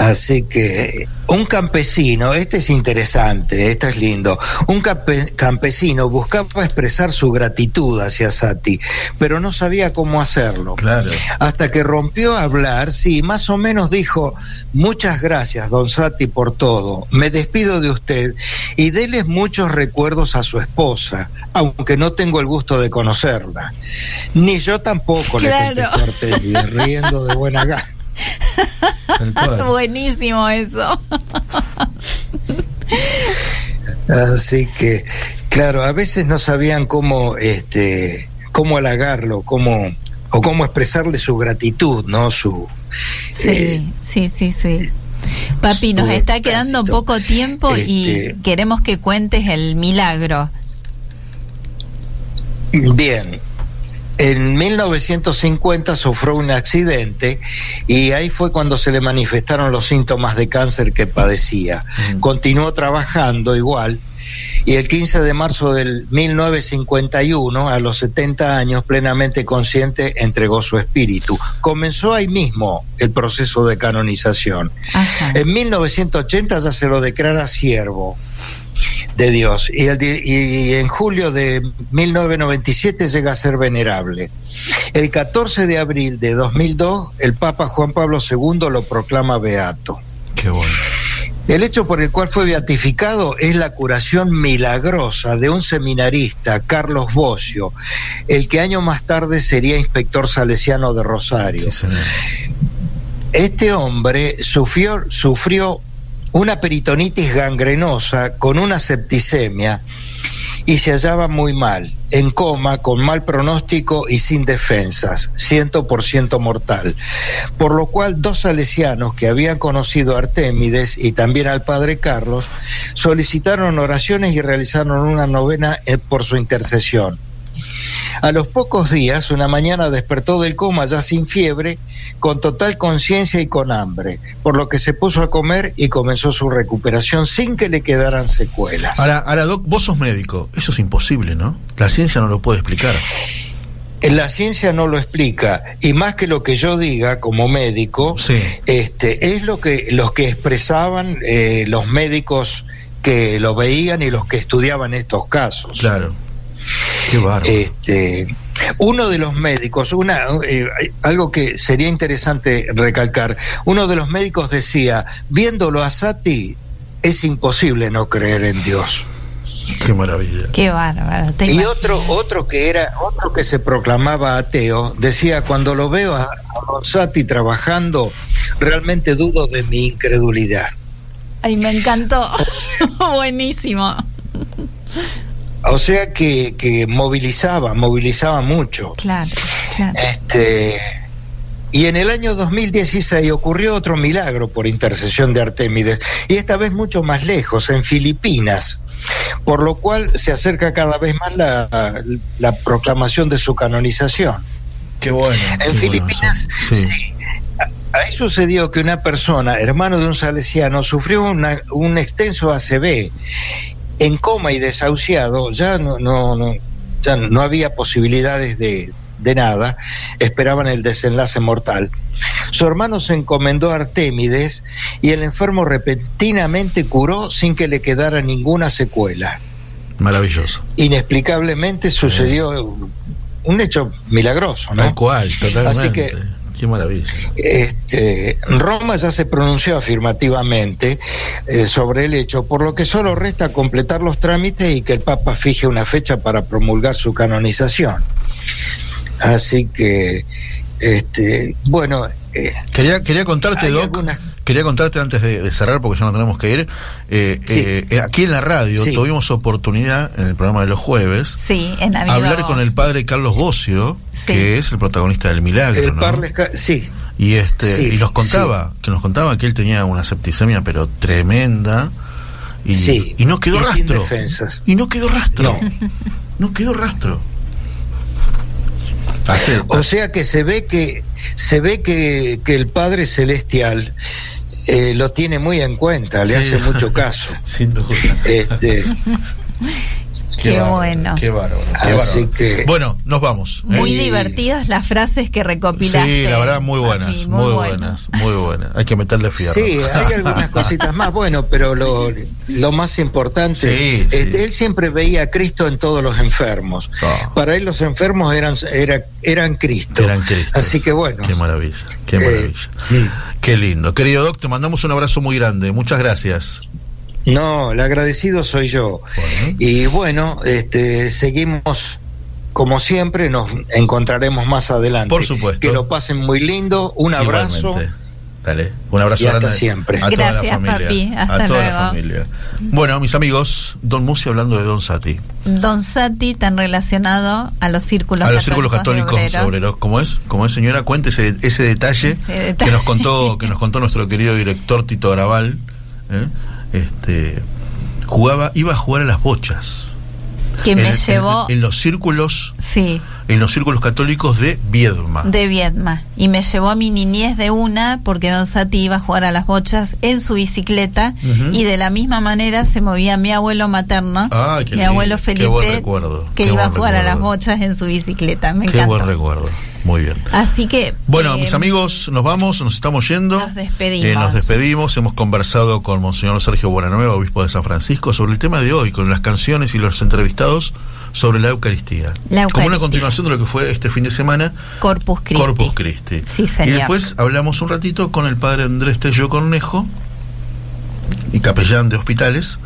Así que un campesino, este es interesante, este es lindo, un campesino buscaba expresar su gratitud hacia Sati, pero no sabía cómo hacerlo. Claro. Hasta que rompió a hablar, sí, más o menos dijo, muchas gracias, don Sati, por todo. Me despido de usted y déles muchos recuerdos a su esposa, aunque no tengo el gusto de conocerla. Ni yo tampoco le contesté riendo de buena gana. Buenísimo eso. Así que, claro, a veces no sabían cómo, este, cómo halagarlo, cómo o cómo expresarle su gratitud, ¿no? Su sí, eh, sí, sí, sí. Papi, nos está quedando poco tiempo y este, queremos que cuentes el milagro. Bien, en 1950 sufrió un accidente y ahí fue cuando se le manifestaron los síntomas de cáncer que padecía. Continuó trabajando igual y el 15 de marzo del 1951, a los 70 años, plenamente consciente, entregó su espíritu. comenzó ahí mismo el proceso de canonización. En 1980 ya se lo declara siervo de Dios y, el di- y en julio de 1997 llega a ser venerable. El 14 de abril de 2002 el Papa Juan Pablo II lo proclama beato. Qué bueno. El hecho por el cual fue beatificado es la curación milagrosa de un seminarista, Carlos Bocio, el que años más tarde sería inspector salesiano de Rosario. Este hombre sufrió, sufrió una peritonitis gangrenosa con una septicemia y se hallaba muy mal, en coma, con mal pronóstico y sin defensas, 100% mortal. Por lo cual dos salesianos que habían conocido a Artémides y también al padre Carlos solicitaron oraciones y realizaron una novena eh, por su intercesión. A los pocos días, una mañana despertó del coma ya sin fiebre, con total conciencia y con hambre, por lo que se puso a comer y comenzó su recuperación sin que le quedaran secuelas. Ahora, ahora, Doc, vos sos médico. Eso es imposible, ¿no? La ciencia no lo puede explicar. La ciencia no lo explica y más que lo que yo diga como médico, este, es lo que los que expresaban eh, los médicos que lo veían y los que estudiaban estos casos. Claro. Qué bárbaro. Este, uno de los médicos, una, eh, algo que sería interesante recalcar, uno de los médicos decía, viéndolo a Sati, es imposible no creer en Dios. Qué maravilla. Qué bárbaro. Y imaginas. otro, otro que era, otro que se proclamaba ateo, decía, cuando lo veo a, a Rosati trabajando, realmente dudo de mi incredulidad. Ay, me encantó. Buenísimo. O sea que, que movilizaba, movilizaba mucho. Claro, claro. Este, y en el año 2016 ocurrió otro milagro por intercesión de Artémides, y esta vez mucho más lejos, en Filipinas, por lo cual se acerca cada vez más la, la proclamación de su canonización. Qué bueno. En Filipinas, sí, ahí sucedió que una persona, hermano de un salesiano, sufrió una- un extenso ACV, en coma y desahuciado, ya no, no, no, ya no había posibilidades de, de nada, esperaban el desenlace mortal. Su hermano se encomendó a Artémides y el enfermo repentinamente curó sin que le quedara ninguna secuela. Maravilloso. Inexplicablemente sucedió un hecho milagroso, ¿no? Tal cual, totalmente. Así que Qué maravilla. este, Roma ya se pronunció afirmativamente eh, sobre el hecho, por lo que solo resta completar los trámites y que el Papa fije una fecha para promulgar su canonización. Así que, este, bueno, eh, Quería, quería contarte, Doc, algunas- quería contarte antes de, de cerrar, porque ya no tenemos que ir. eh, Sí. eh, eh, aquí en la radio Sí. tuvimos oportunidad, en el programa de los jueves, Sí, en Navidad. hablar con el padre Carlos Bocio, Sí. que es el protagonista del milagro, el ¿no? Parles- sí, Y este Sí, y nos contaba, que nos contaba que él tenía una septicemia pero tremenda y, Sí, y no quedó y sin rastro. defensas. Y no quedó rastro. No, quedó rastro. O sea que se ve que se ve que, que el Padre Celestial eh, lo tiene muy en cuenta, le Sí. hace mucho caso. Sin duda. Este, Qué bárbaro, bueno. Qué bárbaro. qué Así bárbaro. que- Bueno, nos vamos. ¿eh? Muy divertidas las frases que recopilaste. Sí, la verdad, muy buenas, muy, bueno. buenas, muy buenas. Hay que meterle fierro. Sí, hay algunas cositas más, bueno, pero lo, lo más importante, Sí, sí. este, él siempre veía a Cristo en todos los enfermos. Ah. Para él los enfermos eran, era, eran Cristo. Eran Cristos. Así que bueno. Qué maravilla, qué Eh, maravilla. Qué lindo. Querido Doc, te mandamos un abrazo muy grande. Muchas gracias. No, el agradecido soy yo. Y bueno, este, seguimos como siempre, nos encontraremos más adelante. Por supuesto. Que lo pasen muy lindo, un abrazo. Igualmente. Dale, un abrazo Y hasta grande siempre. a toda la Gracias, familia. papi. Hasta a toda la familia. Bueno, mis amigos, Don Musi hablando de Don Sati. Don Sati, tan relacionado a los círculos a los círculos de católicos obreros. obreros. ¿Cómo es? ¿Cómo es, señora? Cuéntese ese detalle, Ese detalle. que nos contó que nos contó nuestro querido director Tito Graval. ¿eh? Este jugaba, iba a jugar a las bochas. Que me llevó, en, en los círculos, sí, en los círculos católicos de Viedma. de Viedma. Y me llevó a mi niñez de una porque Don Sati iba a jugar a las bochas en su bicicleta y de la misma manera se movía mi abuelo materno, Ah, mi lindo. abuelo Felipe, que qué iba a jugar a las bochas en su bicicleta. Me Qué encanta. buen recuerdo. Muy bien. Así que. Bueno, eh, mis amigos, nos vamos, nos estamos yendo. Nos despedimos. Eh, nos despedimos. Hemos conversado con Monseñor Sergio Buenanueva, obispo de San Francisco, sobre el tema de hoy, con las canciones y los entrevistados sobre la Eucaristía. La Como una Eucaristía. continuación de lo que fue este fin de semana, Corpus Christi. Corpus Christi. Sí, Y señor. después hablamos un ratito con el padre Andrés Tello Cornejo y capellán de hospitales,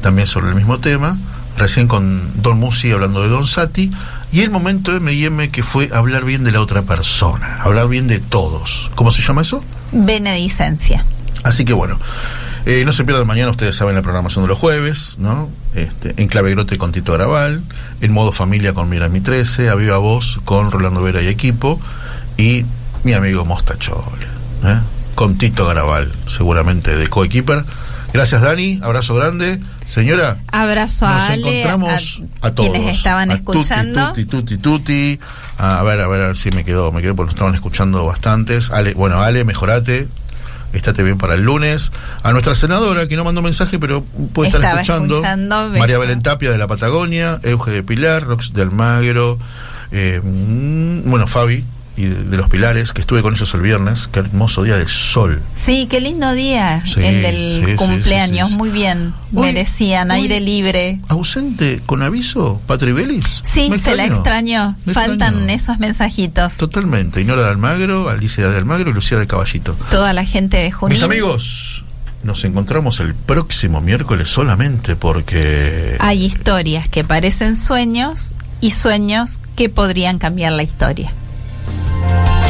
también sobre el mismo tema. Recién con Don Musi hablando de Don Sati. Y el momento M&M que fue hablar bien de la otra persona, hablar bien de todos. ¿Cómo se llama eso? Benedicencia. Así que bueno, eh, no se pierdan mañana, ustedes saben la programación de los jueves, ¿no? Este, en Clave Grote con Tito Arabal, en modo familia con Mira Mi 13, a Viva Voz con Rolando Vera y equipo, y mi amigo Mostachole, ¿eh? con Tito Garabal, seguramente de coequiper. Gracias Dani, abrazo grande. Señora, Abrazo nos a Ale, encontramos a, a todos. quienes estaban A escuchando. Tuti, tuti, tuti, tuti. A ver, a ver, a ver si me quedó, me quedó porque nos estaban escuchando bastantes. Ale, bueno, Ale, mejorate. Estate bien para el lunes. A nuestra senadora, que no mandó mensaje, pero puede estar Estaba escuchando. María Belén Tapia de la Patagonia, Euge de Pilar, Rox de Almagro, eh, mm, bueno, Fabi y de, de los Pilares, que estuve con ellos el viernes. Qué hermoso día de sol. Sí, qué lindo día Sí, el del sí, cumpleaños. sí. Muy bien. Hoy- Merecían hoy- aire libre. ¿Ausente con aviso, Patri Belis? Sí, Me se la extrañó. Me Faltan extrañó. esos mensajitos. Totalmente. Inora de Almagro, Alicia de Almagro y Lucía de Caballito. Toda la gente de Junín. Mis amigos, nos encontramos el próximo miércoles solamente porque... Hay historias que parecen sueños y sueños que podrían cambiar la historia. Hoy